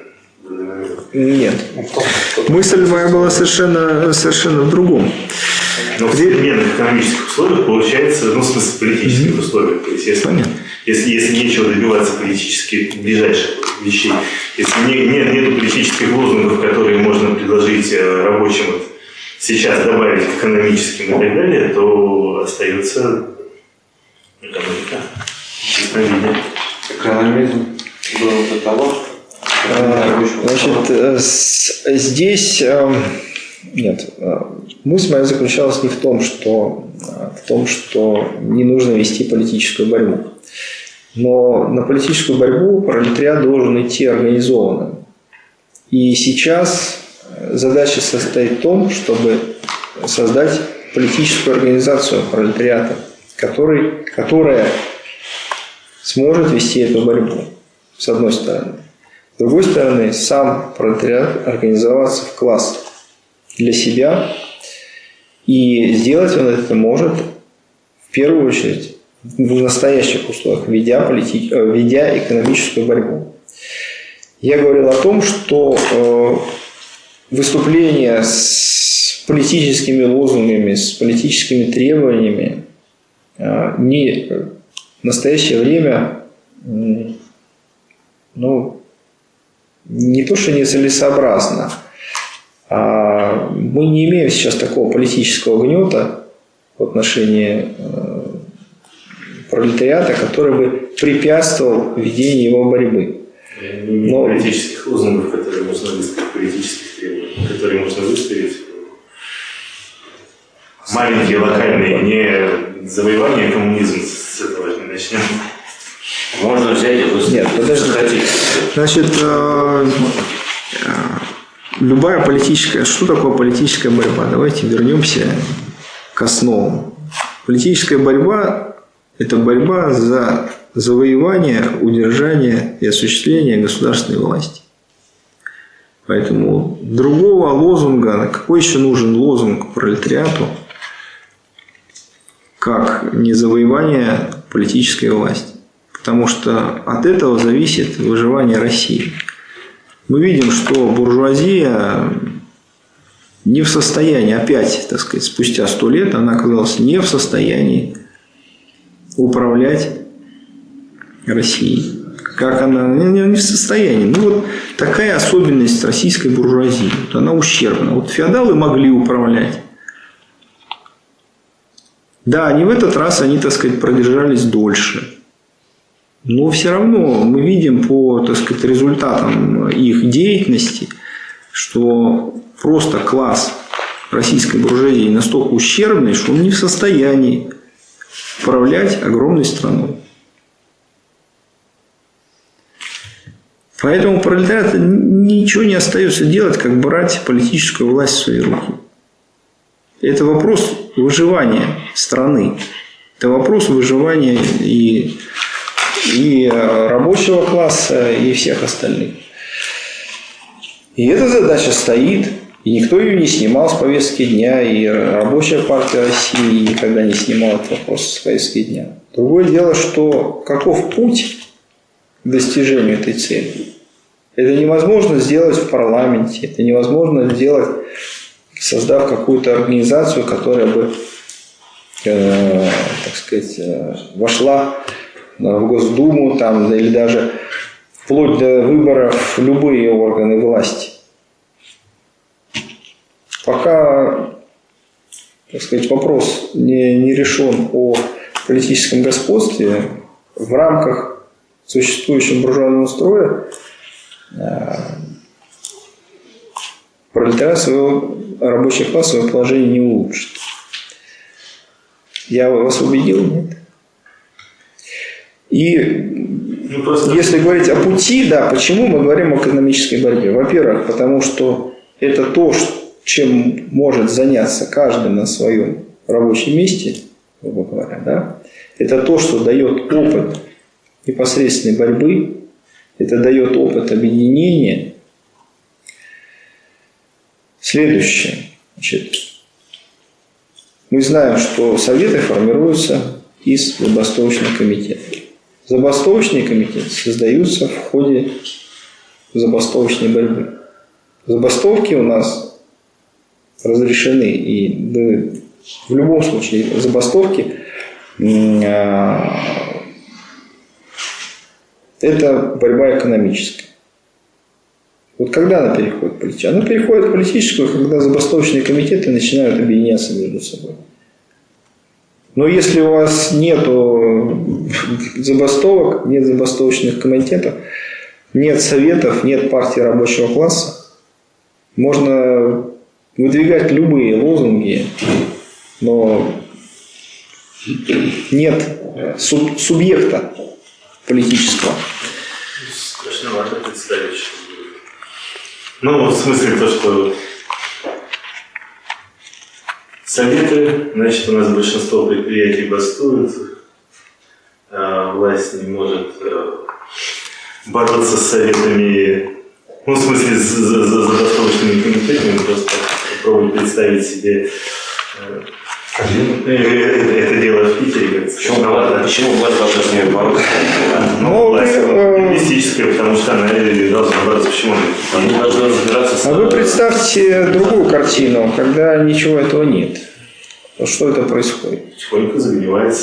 Нет. Мысль моя была совершенно, совершенно в другом. Но в современных экономических условиях получается, ну, в смысле, политических mm-hmm. условиях. То есть, если, Понятно. если, если нечего добиваться политически ближайших вещей, если не, нет, нет политических лозунгов, которые можно предложить э, рабочим вот, сейчас добавить к экономическим и так далее, то остается экономика. Экономизм был до того, Значит, э, здесь э, нет. Э, мысль моя заключалась не в том, что, в том, что не нужно вести политическую борьбу. Но на политическую борьбу пролетариат должен идти организованно. И сейчас задача состоит в том, чтобы создать политическую организацию пролетариата, который, которая сможет вести эту борьбу, с одной стороны. С другой стороны, сам пролетариат организоваться в класс для себя, и сделать он это может в первую очередь в настоящих условиях, ведя, полити... Э, ведя экономическую борьбу. Я говорил о том, что э, выступления с политическими лозунгами, с политическими требованиями э, не в настоящее время ну, не то, что нецелесообразно, а мы не имеем сейчас такого политического гнета в отношении э, пролетариата, который бы препятствовал ведению его борьбы. Но... Политических лозунгов, которые можно выставить, политических требований, которые можно выставить. Маленькие, локальные, не завоевание коммунизма, с этого начнем. Можно взять и выставить. Нет, подожди. Значит, э, э, любая политическая... Что такое политическая борьба? Давайте вернемся к основам. Политическая борьба – это борьба за завоевание, удержание и осуществление государственной власти. Поэтому другого лозунга, какой еще нужен лозунг пролетариату, как не завоевание политической власти потому что от этого зависит выживание России. Мы видим, что буржуазия не в состоянии, опять, так сказать, спустя сто лет, она оказалась не в состоянии управлять Россией. Как она не в состоянии. Ну, вот такая особенность российской буржуазии. Вот она ущербна. Вот феодалы могли управлять. Да, они в этот раз, они, так сказать, продержались дольше. Но все равно мы видим по так сказать, результатам их деятельности, что просто класс российской буржуазии настолько ущербный, что он не в состоянии управлять огромной страной. Поэтому пролетариату ничего не остается делать, как брать политическую власть в свои руки. Это вопрос выживания страны. Это вопрос выживания и и э, рабочего класса, и всех остальных. И эта задача стоит И никто ее не снимал с повестки дня, и Рабочая партия России никогда не снимала этот вопрос с повестки дня. Другое дело, что каков путь к достижению этой цели? Это невозможно сделать в парламенте, это невозможно сделать, создав какую-то организацию, которая бы, э, так сказать, э, вошла в Госдуму там, или даже вплоть до выборов любые органы власти. Пока, так сказать, вопрос не, не решен о политическом господстве в рамках существующего буржуазного строя, э, пролетариат своего рабочий класс свое положение не улучшит. Я вас убедил? Нет? И ну, просто... если говорить о пути, да, почему мы говорим о экономической борьбе? Во-первых, потому что это то, чем может заняться каждый на своем рабочем месте, грубо говоря, да, это то, что дает опыт непосредственной борьбы, это дает опыт объединения. Следующее. Значит, мы знаем, что советы формируются из забастовочных комитетов. Забастовочные комитеты создаются в ходе забастовочной борьбы. Забастовки у нас разрешены, и в любом случае забастовки а, это борьба экономическая. Вот когда она переходит в политическую? Она переходит в политическую, когда забастовочные комитеты начинают объединяться между собой. Но если у вас нет забастовок, нет забастовочных комитетов, нет советов, нет партии рабочего класса, можно выдвигать любые лозунги, но нет суб субъекта политического. Страшновато представить, Ну, в смысле то, что Советы, значит, у нас большинство предприятий бастуют, а власть не может э, бороться с советами, ну, в смысле, с забастовочными комитетами, просто попробовать представить себе э, э, это дело в Питере. Почему, почему власть должна с ней бороться? Ну, власть мистическая, потому что она должна бороться. Почему? Они должны разбираться с... А вы представьте другую картину, когда ничего этого нет. Что это происходит? Потихоньку загнивает.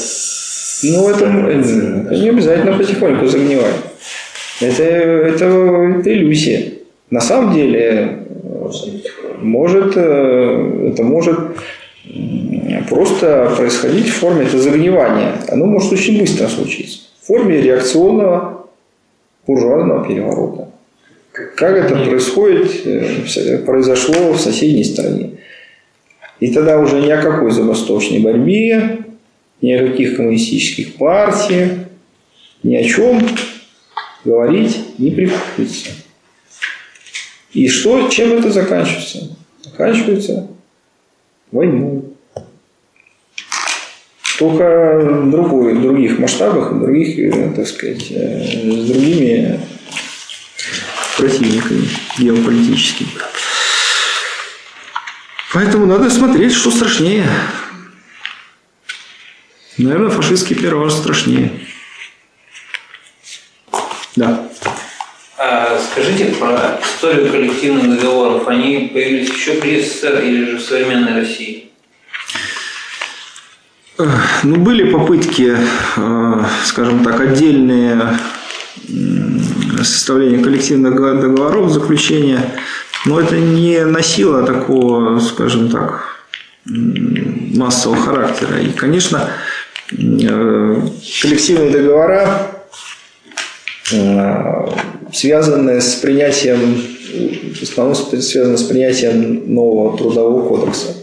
Ну, это, это не обязательно потихоньку загнивает. Это, это, это иллюзия. На самом деле, может, э, это может просто происходить в форме это загнивания. Оно может очень быстро случиться. В форме реакционного буржуазного переворота. Как это происходит, э, произошло в соседней стране. И тогда уже ни о какой забастовочной борьбе, ни о каких коммунистических партиях, ни о чем говорить не приходится. И что, чем это заканчивается? Заканчивается войной. Только в, другой, в других масштабах, в других, э, так сказать, э, с другими противниками геополитическими. Поэтому надо смотреть, что страшнее. Наверное, фашистский раз страшнее. Да. А скажите про историю коллективных договоров. Они появились еще при СССР или же в современной России? Ну, были попытки, э, скажем так, отдельные составления коллективных договоров, заключения но это не носило такого, скажем так, массового характера. И, конечно, э, коллективные договора, э, связанные с принятием, в основном связаны с принятием нового трудового кодекса,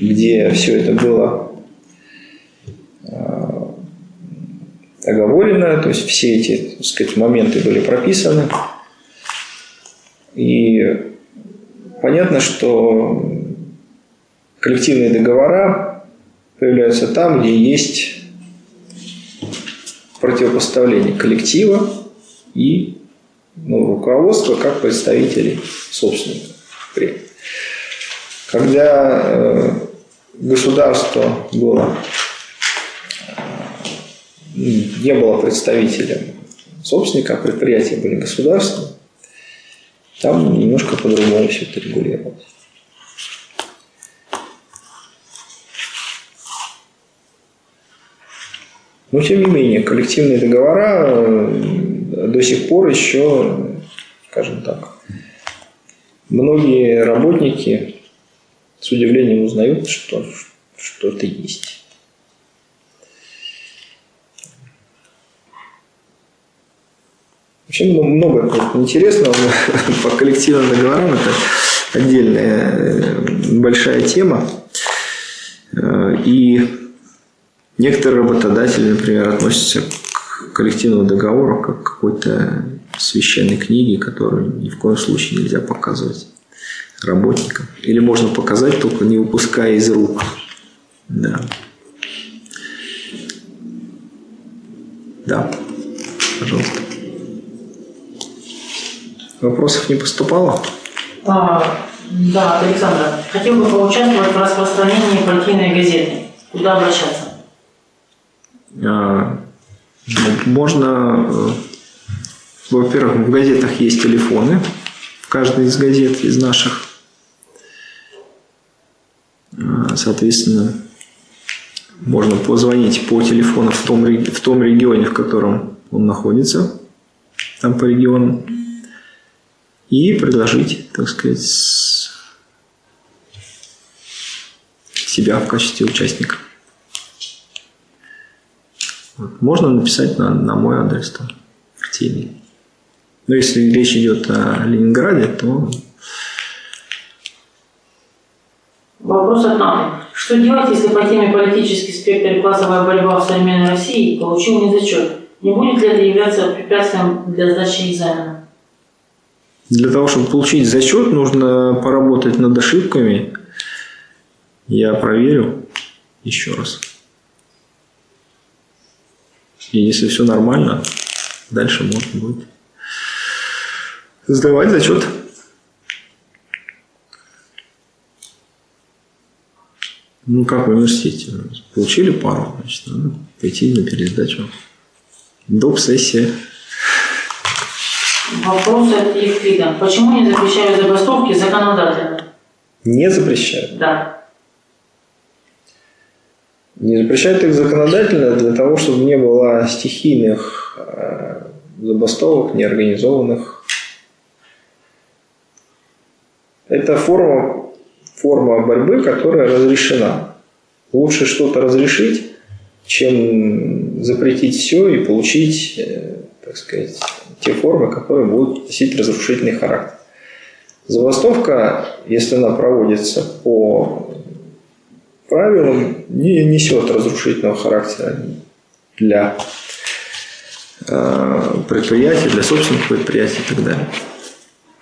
где все это было э, оговорено, то есть все эти так сказать, моменты были прописаны. И Понятно, что коллективные договора появляются там, где есть противопоставление коллектива и ну, руководства как представителей собственников. когда э, государство было, не было представителем собственника, а предприятия были государственные, там немножко по-другому все это регулировалось. Но тем не менее, коллективные договора э, до сих пор еще, скажем так, многие работники с удивлением узнают, что, что это есть. Вообще много интересного <laughs> по коллективным договорам. Это отдельная э, большая тема. Э, и Некоторые работодатели, например, относятся к коллективному договору как к какой-то священной книге, которую ни в коем случае нельзя показывать работникам. Или можно показать, только не выпуская из рук. Да. Да. Пожалуйста. Вопросов не поступало? А, да, Александр. Хотел бы поучаствовать в распространении партийной газеты. Куда обращаться? А, можно, э, во-первых, в газетах есть телефоны, в каждой из газет, из наших. А, соответственно, можно позвонить по телефону в том, в том регионе, в котором он находится, там по регионам, и предложить, так сказать, себя в качестве участника. Можно написать на, на мой адрес там, партийный. Но если речь идет о Ленинграде, то... Вопрос от НАТО. Что делать, если по теме политический спектр и классовая борьба в современной России получил недочет? Не будет ли это являться препятствием для сдачи экзамена? Для того, чтобы получить зачет, нужно поработать над ошибками. Я проверю еще раз. И если все нормально, дальше можно будет сдавать зачет. Ну, как в университете. Получили пару, значит, надо пойти на пересдачу. Доп. сессия. Вопрос от Евклида. Почему не запрещают забастовки законодательно? Не запрещают? Да. Не запрещают их законодательно для того, чтобы не было стихийных э, забастовок, неорганизованных. Это форма, форма борьбы, которая разрешена. Лучше что-то разрешить, чем запретить все и получить, э, так сказать, те формы, которые будут носить разрушительный характер. Забастовка, если она проводится по правилам не несет разрушительного характера для э, предприятий, для собственных предприятий и так далее.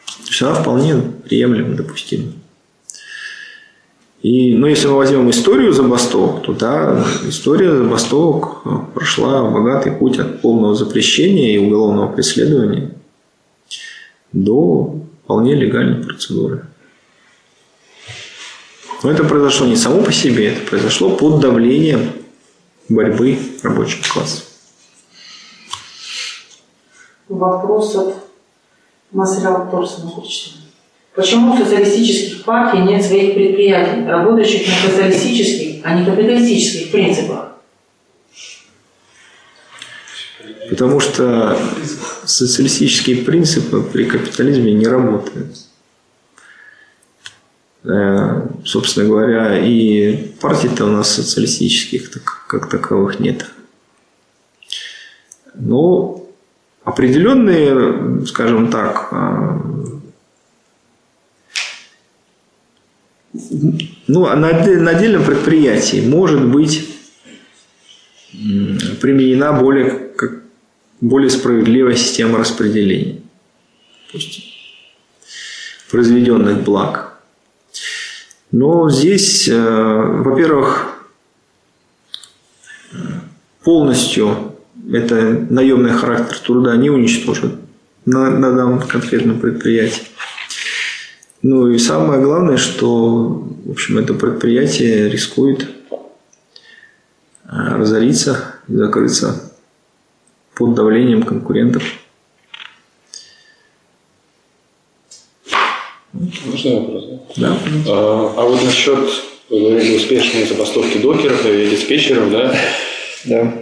То есть она вполне приемлема, допустима. И, ну, если мы возьмем историю забастовок, то да, история забастовок прошла богатый путь от полного запрещения и уголовного преследования до вполне легальной процедуры. Но это произошло не само по себе, это произошло под давлением борьбы рабочего класса. Вопрос от Масрел Торсона Почему у социалистических партий нет своих предприятий, работающих на социалистических, а не капиталистических принципах? Потому что социалистические принципы при капитализме не работают. Э, собственно говоря, и партий-то у нас социалистических так, как таковых нет. Но определенные, скажем так, э, ну, на, на отдельном предприятии может быть применена более, как, более справедливая система распределения произведенных благ. Но здесь, э, во-первых, полностью это наемный характер труда не уничтожен на, на данном конкретном предприятии. Ну и самое главное, что в общем, это предприятие рискует а, разориться и закрыться под давлением конкурентов. Можно вопрос? Да. А, а вот насчет, говорили, успешной забастовки докеров и диспетчеров, да? Да.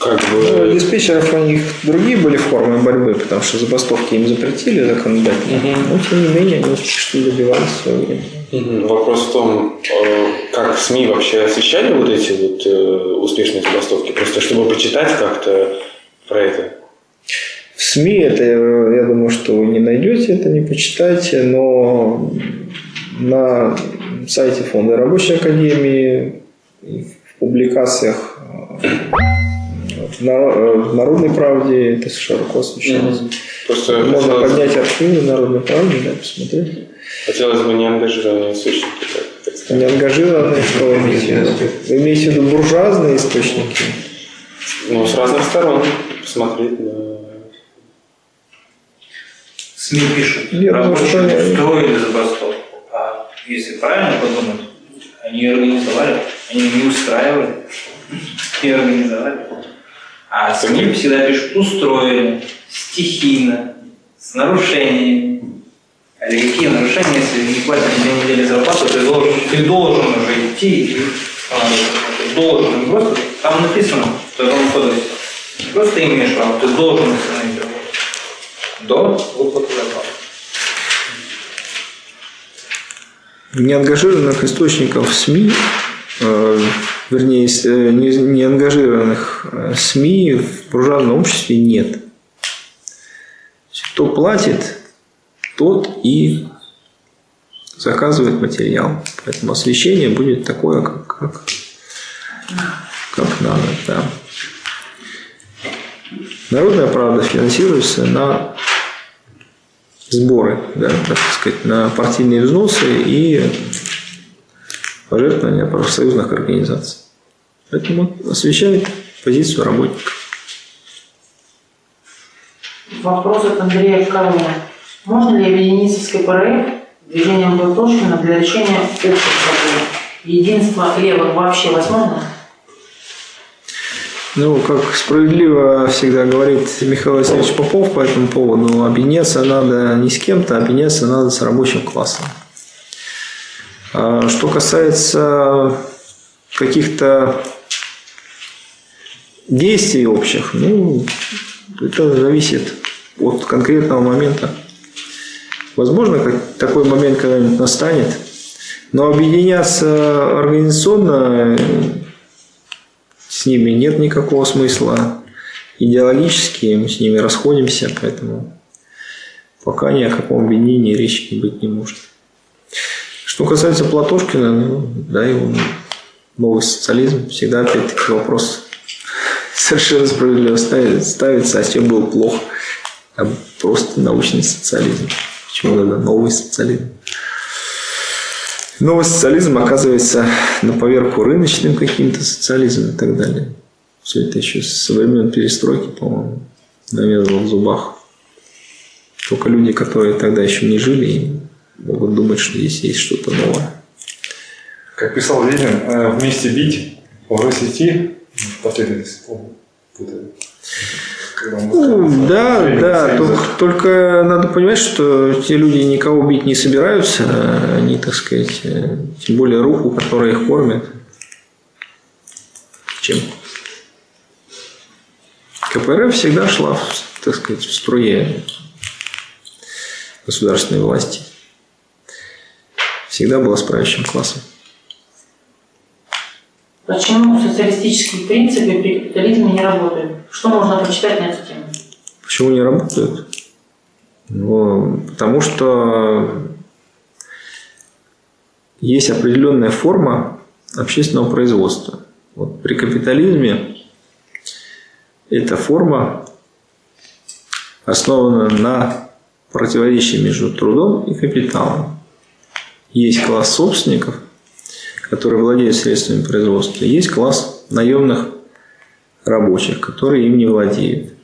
Как Ну, бы... у диспетчеров у них другие были формы борьбы, потому что забастовки им запретили законодательно. Но, тем не менее, они успешно добивались в свое время. Мгм. Вопрос в том, э, как СМИ вообще освещали вот эти вот э, успешные забастовки, просто чтобы почитать как-то про это. В СМИ это, я думаю, что вы не найдете, это не почитайте, но на сайте Фонда Рабочей Академии, в публикациях э, в э, в Народной правде это широко освещалось. Просто Можно хотелось, поднять архивы Народной правды, да, посмотреть. хотелось бы не ангажированные источники, так, так сказать. Не ангажированные, что вы имеете в виду? Вы имеете в виду буржуазные источники? Ну, с разных сторон посмотреть на... СМИ пишут, что рабочие они- устроили забастовку. Если правильно подумать, они организовали, они не устраивали, не организовали. А СМИ всегда пишут устроили, стихийно, с нарушениями. А какие нарушения, если не платят две недели зарплату, ты должен, ты должен уже идти, и, ты должен, просто, там написано в Трудовом кодексе, просто имеешь право, ты должен остановить работу до выплаты зарплаты. Неангажированных источников СМИ, э, вернее, э, не, неангажированных э, СМИ в буржуазном обществе нет. Кто платит, тот и заказывает материал. Поэтому освещение будет такое, как, как, как надо. Да. Народная правда финансируется на сборы, да, так сказать, на партийные взносы и пожертвования профсоюзных организаций. Поэтому освещает позицию работников. Вопрос от Андрея Калина. Можно ли объединиться с КПРФ движением Платошкина для решения общих проблем? Единство левых вообще возможно? Ну, как справедливо всегда говорит Михаил Васильевич Попов по этому поводу, объединяться надо не с кем-то, а объединяться надо с рабочим классом. А Что касается каких-то действий общих, ну, это зависит от конкретного момента. Возможно, такой момент когда-нибудь настанет, но объединяться организационно с ними нет никакого смысла. Идеологически мы с ними расходимся, поэтому пока ни о каком объединении речи быть не может. Что касается Платошкина, ну, да, его новый социализм, всегда опять-таки вопрос совершенно справедливо ставится, ставится, а чем был плох, а просто научный социализм. Почему тогда новый социализм? Новый социализм оказывается на поверку рыночным каким-то социализмом и так далее. Все это еще со времен перестройки, по-моему, навязывало в зубах. Только люди, которые тогда еще не жили, могут думать, что здесь есть что-то новое. Как писал Ленин, э, вместе бить, врозь идти, последовательность. Когда Ну, да, да, только, только надо понимать, что те люди никого бить не собираются, они, так сказать, э, тем более руку, которая их кормит. Чем? КПРФ всегда шла, так сказать, в струе государственной власти. Всегда была с правящим классом. Почему социалистические принципы при капитализме не работают? Что можно почитать на эту тему? Почему не работают? Ну, потому что есть определенная форма общественного производства. Вот при капитализме эта форма основана на противоречии между трудом и капиталом. Есть класс собственников, которые владеют средствами производства, есть класс наемных рабочих, которые им не владеют,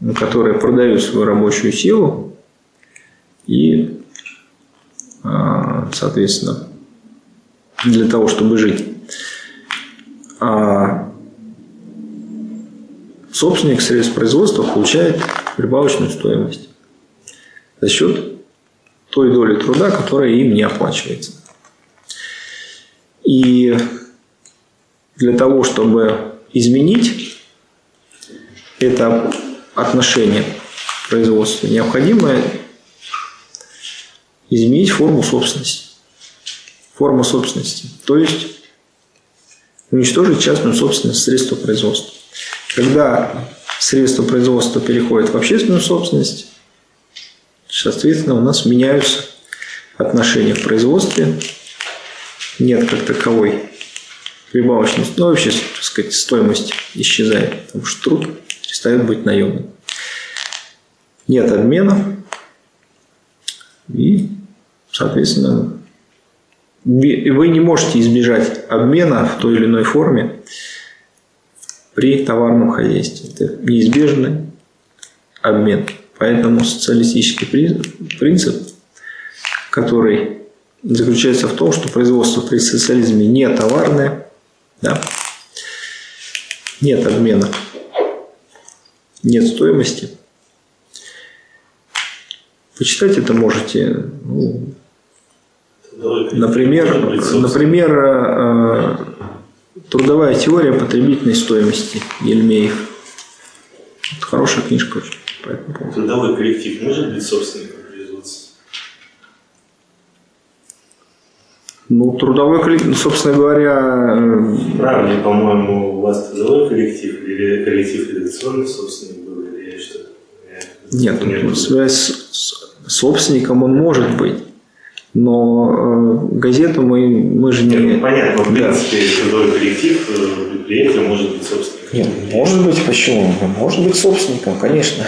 но которые продают свою рабочую силу и соответственно, для того, чтобы жить. А собственник средств производства получает прибавочную стоимость за счет той доли труда, которая им не оплачивается. И для того, чтобы изменить это отношение производства, необходимо изменить форму собственности. Форма собственности. То есть уничтожить частную собственность средства производства. Когда средства производства переходят в общественную собственность, соответственно, у нас меняются отношения в производстве, нет как таковой прибавочной, ну, вообще, так сказать, стоимость исчезает, потому что труд перестает быть наемным. Нет обмена, и, соответственно, вы не можете избежать обмена в той или иной форме при товарном хозяйстве. Это неизбежный обмен. Поэтому социалистический принцип, который заключается в том, что производство при социализме не товарное, да, нет обмена, нет стоимости. Почитать это можете ну, Например, например э, трудовая теория потребительной стоимости Ельмеев. Хорошая книжка очень. Трудовой коллектив может быть собственником производства? Ну, трудовой коллектив, собственно говоря... Э, Правильно, по-моему, у вас трудовой коллектив или коллектив редакционный собственник был, или что Нет, тут связь с собственником он может быть. Но э, газету мы, мы же не... Нет, ну, понятно, в принципе, да. трудовой коллектив э, предприятия может быть собственником. Нет, может быть, почему? Может быть собственником, конечно.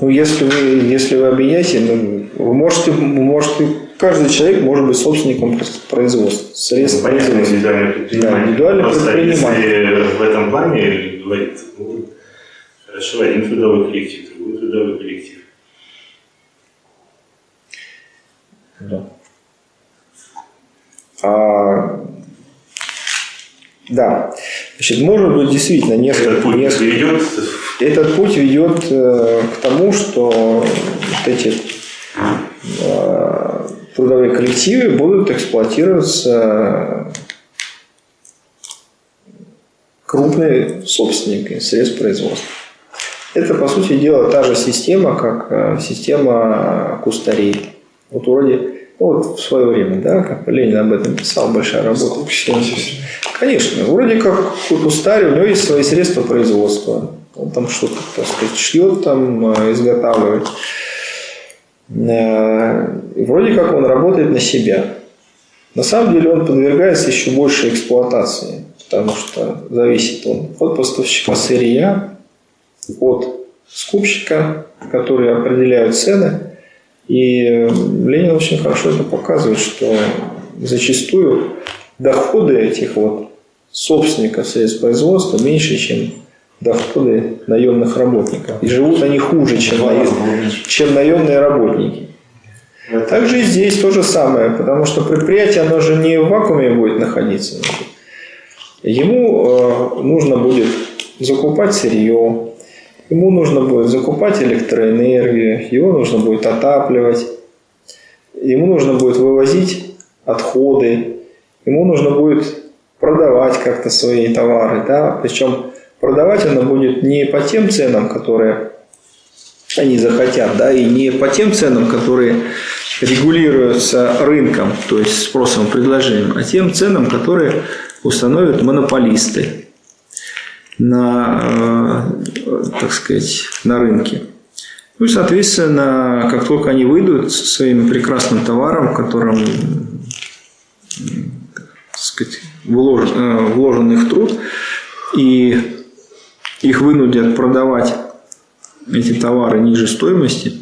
Ну, если вы, если вы объединяете, ну, вы можете, можете, каждый человек может быть собственником производства, средств ну, понятно, индивидуальный предприниматель. Да, индивидуальный Просто предприниматель. если в этом плане говорит, ну, хорошо, один трудовой коллектив, другой трудовой коллектив. Да. А, да. Значит, может быть действительно несколько... Этот путь несколько, ведет... Этот путь ведет э, к тому, что вот эти э, трудовые коллективы будут эксплуатироваться крупные собственники средств производства. Это, по сути дела, та же система, как э, система кустарей. Вот вроде, вот в свое время, да, Ленин об этом писал, большая работа. Конечно, вроде как кустарь, у него есть свои средства производства. Он там что-то, так сказать, шьет, там, э, изготавливает. Э, и вроде как он работает на себя. На самом деле он подвергается еще большей эксплуатации, потому что зависит он от поставщика сырья, от скупщика, которые определяют цены. И Ленин очень хорошо это показывает, что зачастую доходы этих вот собственников средств производства меньше, чем доходы наемных работников. И живут они хуже, чем, наем, чем наемные работники. Также и здесь то же самое, потому что предприятие, оно же не в вакууме будет находиться. Ему э, нужно будет закупать сырье, Ему нужно будет закупать электроэнергию, его нужно будет отапливать, ему нужно будет вывозить отходы, ему нужно будет продавать как-то свои товары. Да? Причем продавать он будет не по тем ценам, которые они захотят, да, и не по тем ценам, которые регулируются рынком, то есть спросом и предложением, а тем ценам, которые установят монополисты на, э, так сказать, на рынке. Ну и, соответственно, как только они выйдут со своим прекрасным товаром, так сказать, вложен, э, вложен их труд, и их вынудят продавать эти товары ниже стоимости,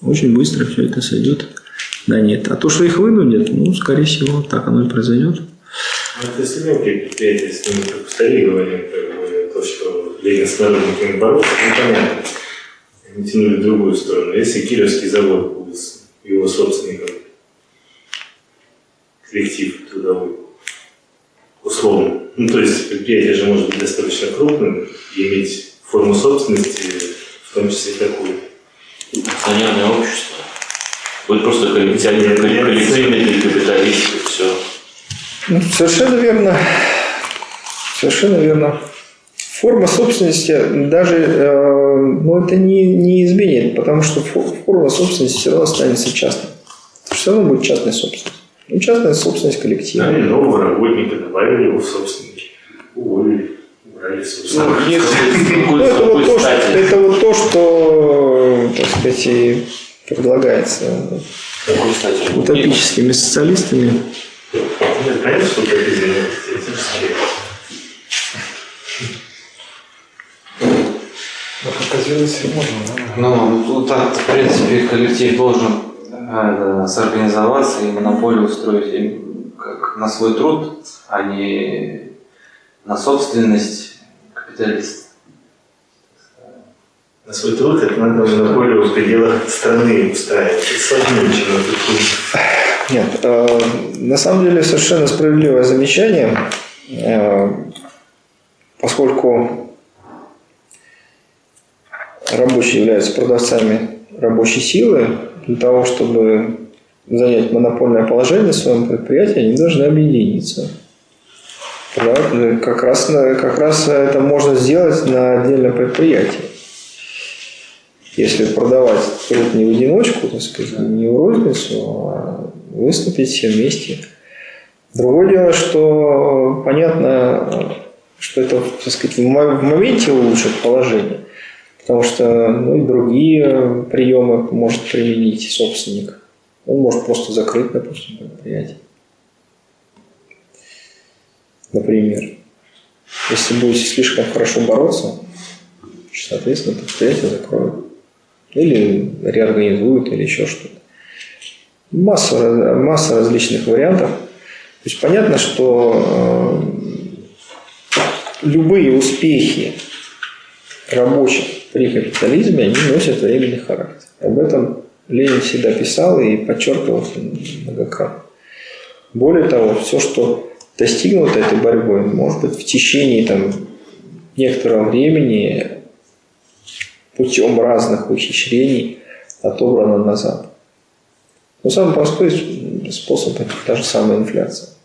очень быстро все это сойдет на нет. А то, что их вынудят, ну, скорее всего, так оно и произойдет. Ну, это если в говорим, Ленин с народниками боролся, ну понятно. тянули в другую сторону. Если Кировский завод будет его собственником, коллектив трудовой, условно. Ну, то есть предприятие же может быть достаточно крупным и иметь форму собственности, в том числе такую. Акционерное общество. Будет просто коллективный, коллективный капиталист, все. Ну, совершенно верно. Совершенно верно. Форма собственности даже э, ну, это не, не изменит, потому что форма собственности все равно останется частной. Все равно будет частная собственность. Ну, частная собственность коллектива. А нового работника добавили его в собственники. Уволили. Собственность. Ну, если, ну, это, вот то, что, это вот то, что, так сказать, и предлагается утопическими социалистами. Нет, понятно, что это Ну, так, в принципе, коллектив должен э, сорганизоваться и монополию устроить им как на свой труд, а не на собственность капиталиста. На свой труд это надо монополию в пределах страны устраивать. Сложнее, чем на труд. Нет, э, на самом деле совершенно справедливое замечание, э, поскольку рабочие являются продавцами рабочей силы, для того, чтобы занять монопольное положение в своем предприятии, они должны объединиться. Да, как, раз, как раз это можно сделать на отдельном предприятии. Если продавать труд не в одиночку, так сказать, не в розницу, а выступить все вместе. Другое дело, что понятно, что это, так сказать, в моменте улучшит положение потому что ну, другие приемы может применить собственник. Он может просто закрыть, допустим, предприятие. Например. Если будете слишком хорошо бороться, соответственно, предприятие закроют. Или реорганизуют, или еще что-то. Масса, масса различных вариантов. То есть понятно, что э, любые успехи рабочих при капитализме, они носят временный характер. Об этом Ленин всегда писал и подчеркивал многократно. Более того, все, что достигнуто этой борьбой, может быть, в течение там, некоторого времени путем разных ухищрений отобрано назад. Но самый простой способ – это та же самая инфляция.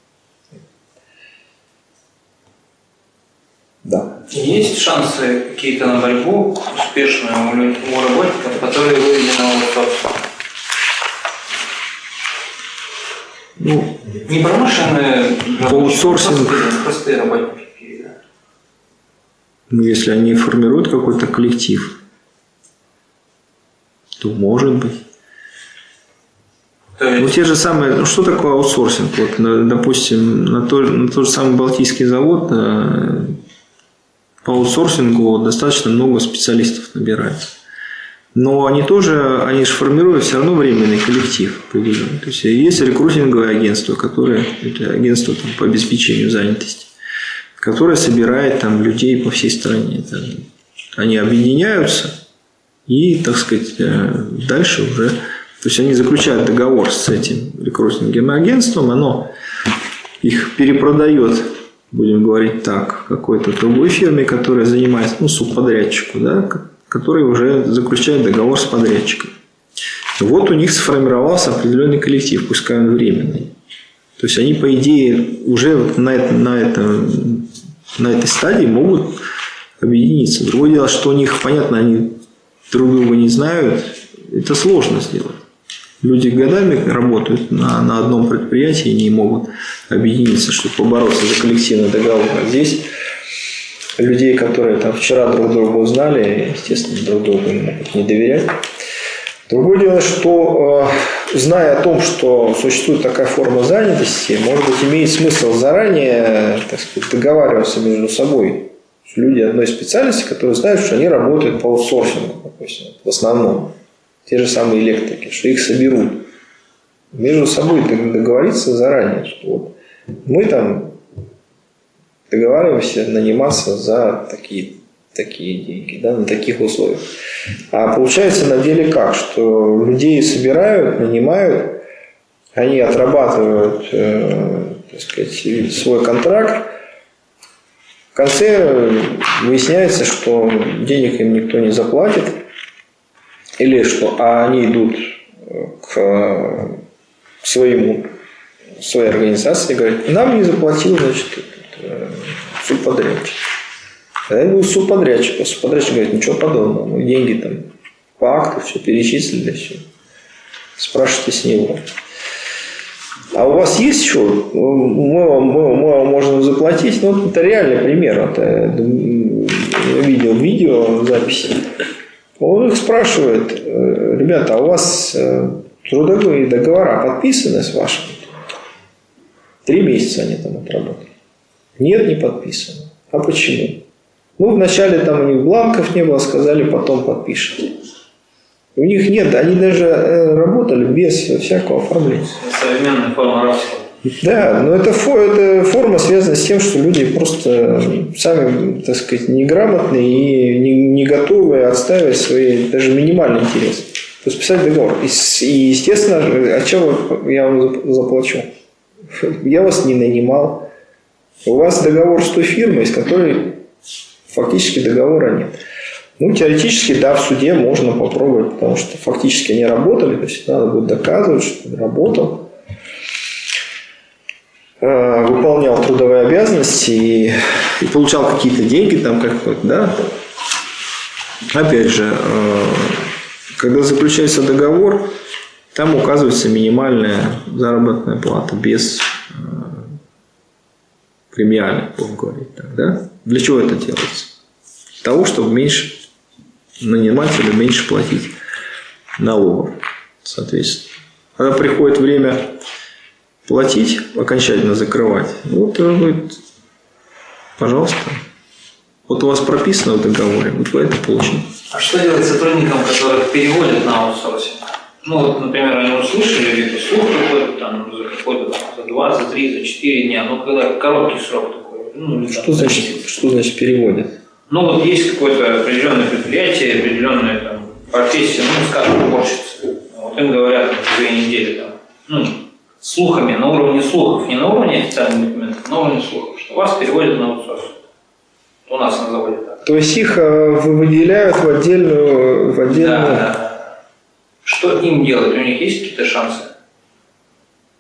Да. Есть шансы какие-то на борьбу успешную у, работников, которые вывели на аутсорс? Ну, не промышленные аутсорсинг. Простые, простые работники. Да. Ну, если они формируют какой-то коллектив, то может быть. Ну, те же самые, ну, что такое аутсорсинг? Вот, допустим, на, то, на тот же самый Балтийский завод э, по аутсорсингу достаточно много специалистов набирается. Но они тоже, они же формируют все равно временный коллектив определенный. То есть есть рекрутинговое агентство, которое, это агентство там, по обеспечению занятости, которое собирает там людей по всей стране. Там, они объединяются и, так сказать, э, дальше уже, то есть они заключают договор с этим рекрутинговым агентством, оно их перепродает будем говорить так, какой-то другой фирме, которая занимается, ну, субподрядчику, да, который уже заключает договор с подрядчиком. Вот у них сформировался определенный коллектив, пускай он временный. То есть они, по идее, уже на, это, на, это, на этой стадии могут объединиться. Другое дело, что у них, понятно, они друг друга не знают, это сложно сделать. Люди годами работают на, на одном предприятии и не могут объединиться, чтобы побороться за коллективный договор. А здесь людей, которые там вчера друг друга узнали, естественно, друг другу могут не доверять. Другое дело, что э, зная о том, что существует такая форма занятости, может быть, имеет смысл заранее так сказать, договариваться между собой. Люди одной специальности, которые знают, что они работают по аутсорсингу, допустим, в основном те же самые электрики, что их соберут. Между собой договориться заранее, что вот мы там договариваемся наниматься за такие такие деньги, да, на таких условиях. А получается на деле как, что людей собирают, нанимают, они отрабатывают, э, так сказать, свой контракт, в конце выясняется, что денег им никто не заплатит, или что а они идут к своему, своей организации и говорят, нам не заплатил, значит, субподрядчик. Когда был субподрядчик, а субподрядчик говорит, ничего подобного, мы деньги там по акту все перечислили, все. Спрашивайте с него. А у вас есть что? Мы вам, мы, мы вам можем заплатить. Ну, это реальный пример. Это, видел видео записи. Он их спрашивает, «Э, ребята, а у вас э, трудовые договора подписаны с вашими? Три месяца они там отработали. Нет, не подписано. А почему? Ну, вначале там у них бланков не было, сказали, потом подпишите. У них нет, они даже э, работали без всякого оформления. Современная форма рабства. Да, но это, это форма связана с тем, что люди просто сами, так сказать, неграмотные и не, не готовы отстаивать свои даже минимальные интересы. То есть писать договор. И, и естественно, а чем я вам заплачу? Я вас не нанимал. У вас договор с той фирмой, с которой фактически договора нет. Ну, теоретически, да, в суде можно попробовать, потому что фактически они работали, то есть надо будет доказывать, что работал, э, выполнял трудовые обязанности и, и получал какие-то деньги там как-то, да. Опять же, э, когда заключается договор, там указывается минимальная заработная плата без э, премиальных, будем говорить так, да? Для чего это делается? Для того, чтобы меньше нанимателю меньше платить налогов, соответственно. Когда приходит время платить, окончательно закрывать, вот говорит, пожалуйста, вот у вас прописано в договоре, вот вы это получите. А что делать сотрудникам, которых переводят на аутсорсинг? Ну, вот, например, они услышали, где-то слух какой-то там за какой-то за 2, за 3, за 4 дня, ну, когда короткий срок такой. Ну, что, там, значит, что значит переводят? Ну, вот есть какое-то определенное предприятие, определенная там, профессия, ну, скажем, уборщица. Вот им говорят две недели там, ну, слухами, на уровне слухов, не на уровне официальных документов, на уровне слухов, что вас переводят на аутсорс. У нас на заводе так. То есть их э, выделяют в отдельную... В отдельную... Да. Что им делать? У них есть какие-то шансы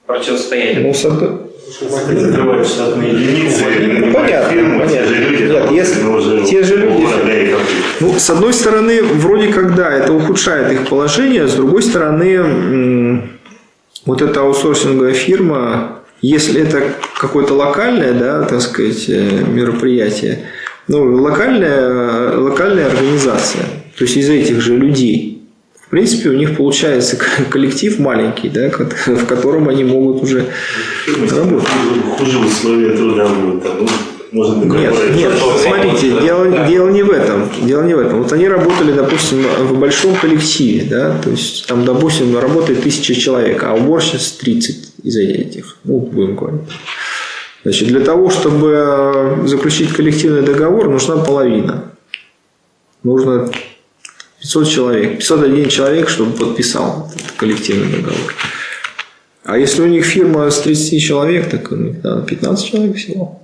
противостоять? Ну, с одной... Закрывают штатные единицы. Ну, понятно, фирмы, понятно. Те же люди, Нет, если, уже те же люди... угадали Ну, с одной стороны, вроде как да, это ухудшает их положение, с другой стороны, вот эта аутсорсинговая фирма, если это какое-то локальное, да, так сказать, э, мероприятие, ну, локальная, локальная организация, то есть из этих же людей, принципе, у них получается коллектив маленький, да, в котором они могут уже работать. Хуже условия труда будут. Там, ну, может быть, нет, нет, смотрите, дело, дело не в этом. Дело не в этом. Вот они работали, допустим, в большом коллективе, да, то есть там, допустим, работает тысяча человек, а уборщиц 30 из этих, ну, будем говорить. Значит, для того, чтобы заключить коллективный договор, нужна половина. Нужно 500 человек, 501 человек, чтобы подписал этот коллективный договор. А если у них фирма с 30 человек, так у них надо 15 человек всего.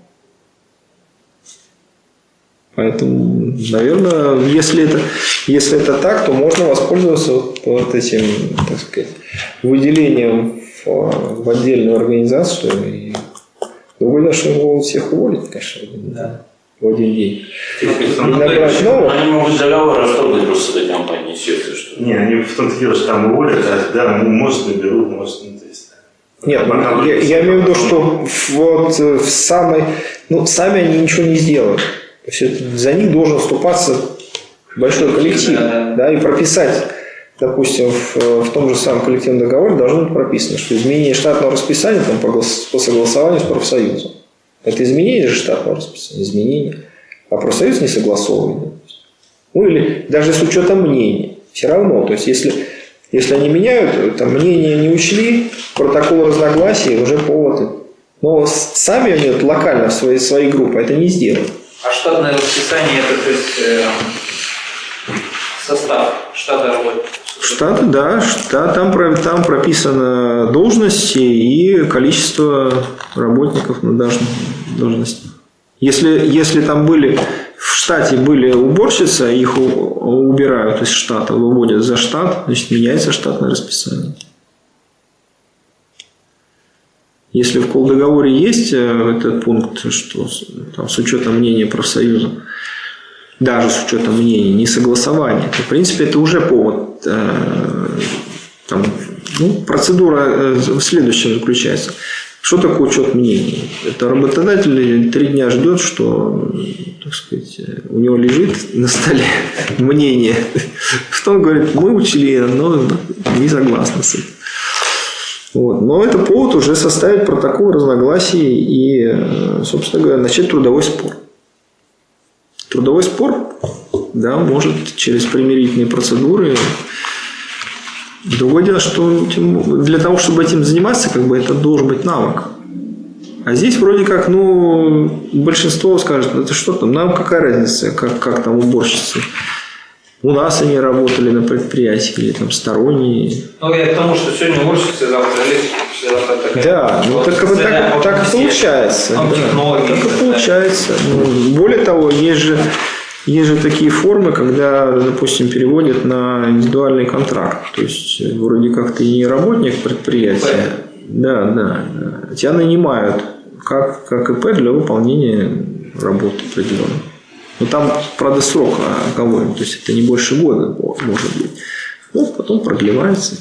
Поэтому, наверное, если это, если это так, то можно воспользоваться вот, этим, так сказать, выделением в, в отдельную организацию. И что его всех уволить, конечно, да. В один день. Ну, набрать новых. Они могут договор расторгнуть просто с этой компанией, все это что. Не, они в том-то дело, что там уволят, а да, может наберут, может не. Нет, я, я имею в виду, что вот в самой, ну, сами они ничего не сделают. То есть за них должен вступаться большой коллектив, да, да и прописать, допустим, в, в том же самом коллективном договоре должно быть прописано, что изменение штатного расписания там, по, по согласованию с профсоюзом. Это изменение же штатного расписания, изменение. А профсоюз не согласовывает. Ну или даже с учетом мнений. Все равно, то есть если, если они меняют, там мнения не учли, протокол разногласий уже повод. Но сами они вот, локально в своей, своей группе это не сделают. А штатное расписание это то есть э, состав штата работников? Штат, да, штат, там, там прописано должности и количество работников на должности. Если, если там были в штате были уборщицы, их у- убирают из штата, выводят за штат, значит меняется штатное расписание. Если в колдоговоре есть э, этот пункт, что там, с учетом мнения профсоюза, даже с учетом мнений, не согласования, то, в принципе, это уже повод. э, там, ну, процедура э, в следующем заключается. Что такое учет мнений? Это работодатель три дня ждет, что так сказать, э, у него лежит на столе <laughs> мнение. Что он говорит, мы учли, но не согласны с этим. Вот. Но это повод уже составить протокол разногласий и, э, собственно говоря, начать трудовой спор. Трудовой спор, да, может через примирительные процедуры. Другое дело, что для того, чтобы этим заниматься, как бы это должен быть навык. А здесь вроде как, ну, большинство скажет, это что там, нам какая разница, как, как там уборщицы. У нас они работали на предприятии или там сторонние. Ну, я к тому, что сегодня уборщица, завтра электрик, такая. Да, ну Вот так, специальная так, так получается. Да. Так и получается. Ну, более того, есть же, есть же такие формы, когда, допустим, переводят на индивидуальный контракт. То есть, э, вроде как ты не работник предприятия. Да, да, да. Тебя нанимают как, как ИП для выполнения работы определенной. Но там, правда, срок оговорен, то есть это не больше года может быть. Ну, потом продлевается,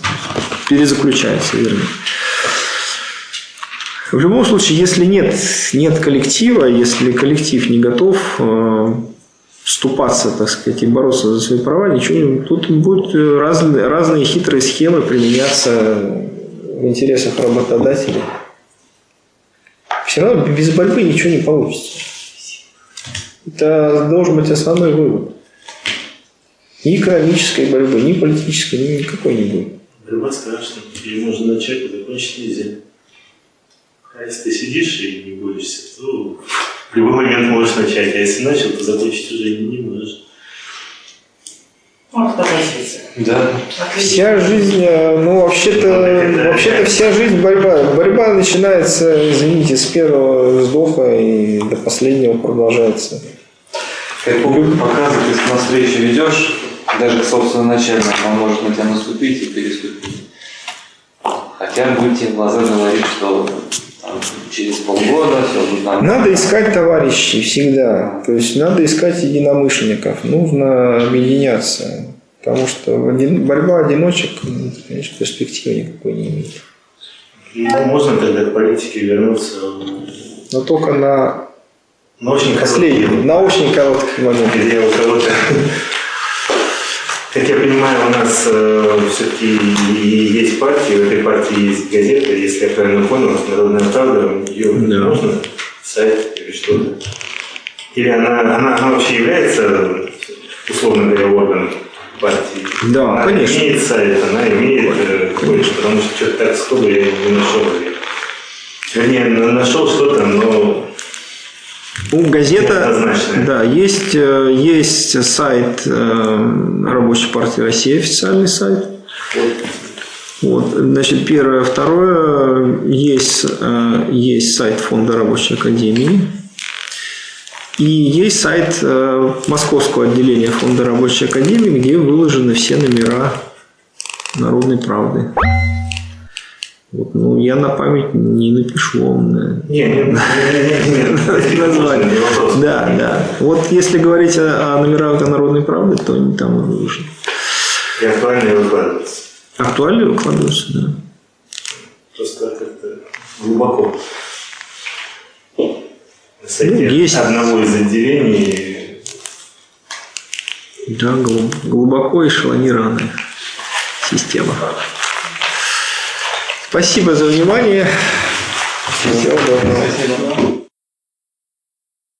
перезаключается, вернее. В любом случае, если нет, нет коллектива, если коллектив не готов э, вступаться, так сказать, и бороться за свои права, ничего Тут будут э, разные, разные хитрые схемы применяться в интересах работодателей. Все равно без борьбы ничего не получится. Это должен быть основной вывод. Ни экономической борьбы, ни политической, ни никакой не будет. Борьба страшная. Ее можно начать, а закончить нельзя. А если ты сидишь и не борешься, то в любой момент можешь начать. А если начал, то закончить уже не, можешь. Вот. Да. Вся жизнь, э, ну вообще-то, вообще-то вся жизнь борьба. Борьба начинается, извините, с первого вздоха и до последнего продолжается. Как показывает, если на встречу ведешь, даже к собственному начальнику, он может на тебя наступить и переступить. Хотя будет тебе в глаза говорить, что через полгода все будет нормально. Надо искать товарищей всегда. То есть надо искать единомышленников. Нужно объединяться. Потому что один- борьба одиночек, ну, конечно, перспективы никакой не имеет. Ну, можно тогда к политике вернуться Но только на на очень последний, короткий на очень короткий момент. где у кого-то... Как я понимаю, у нас все-таки есть партия, в этой партии есть газета, если я правильно понял, Народная правда, ее Да. можно сайт или что-то. Или она, она, она вообще является, условно говоря, органом партии? Да, она конечно. имеет сайт, она имеет э, кое-что, потому что что-то так сходу я не нашел. Вернее, на- нашел что-то, но У газета, да, есть, э, есть сайт э, Рабочей партии России, официальный сайт. Вот, значит, первое. Второе, есть, э, есть сайт Фонда Рабочей Академии. И есть сайт Московского отделения Фонда Рабочей Академии, где выложены все номера Народной правды. Вот, ну, я на память не напишу вам. Не, не, не, не, не, не, Название. Да, да. Вот если говорить о, о номерах народной правды, то они там выложены. И актуально выкладываться. Актуально выкладываются, да. Просто как-то глубоко. Ну, есть. одного из отделений Да, глуб- глубоко эшелонированная система. Спасибо за внимание. Всего доброго. Спасибо.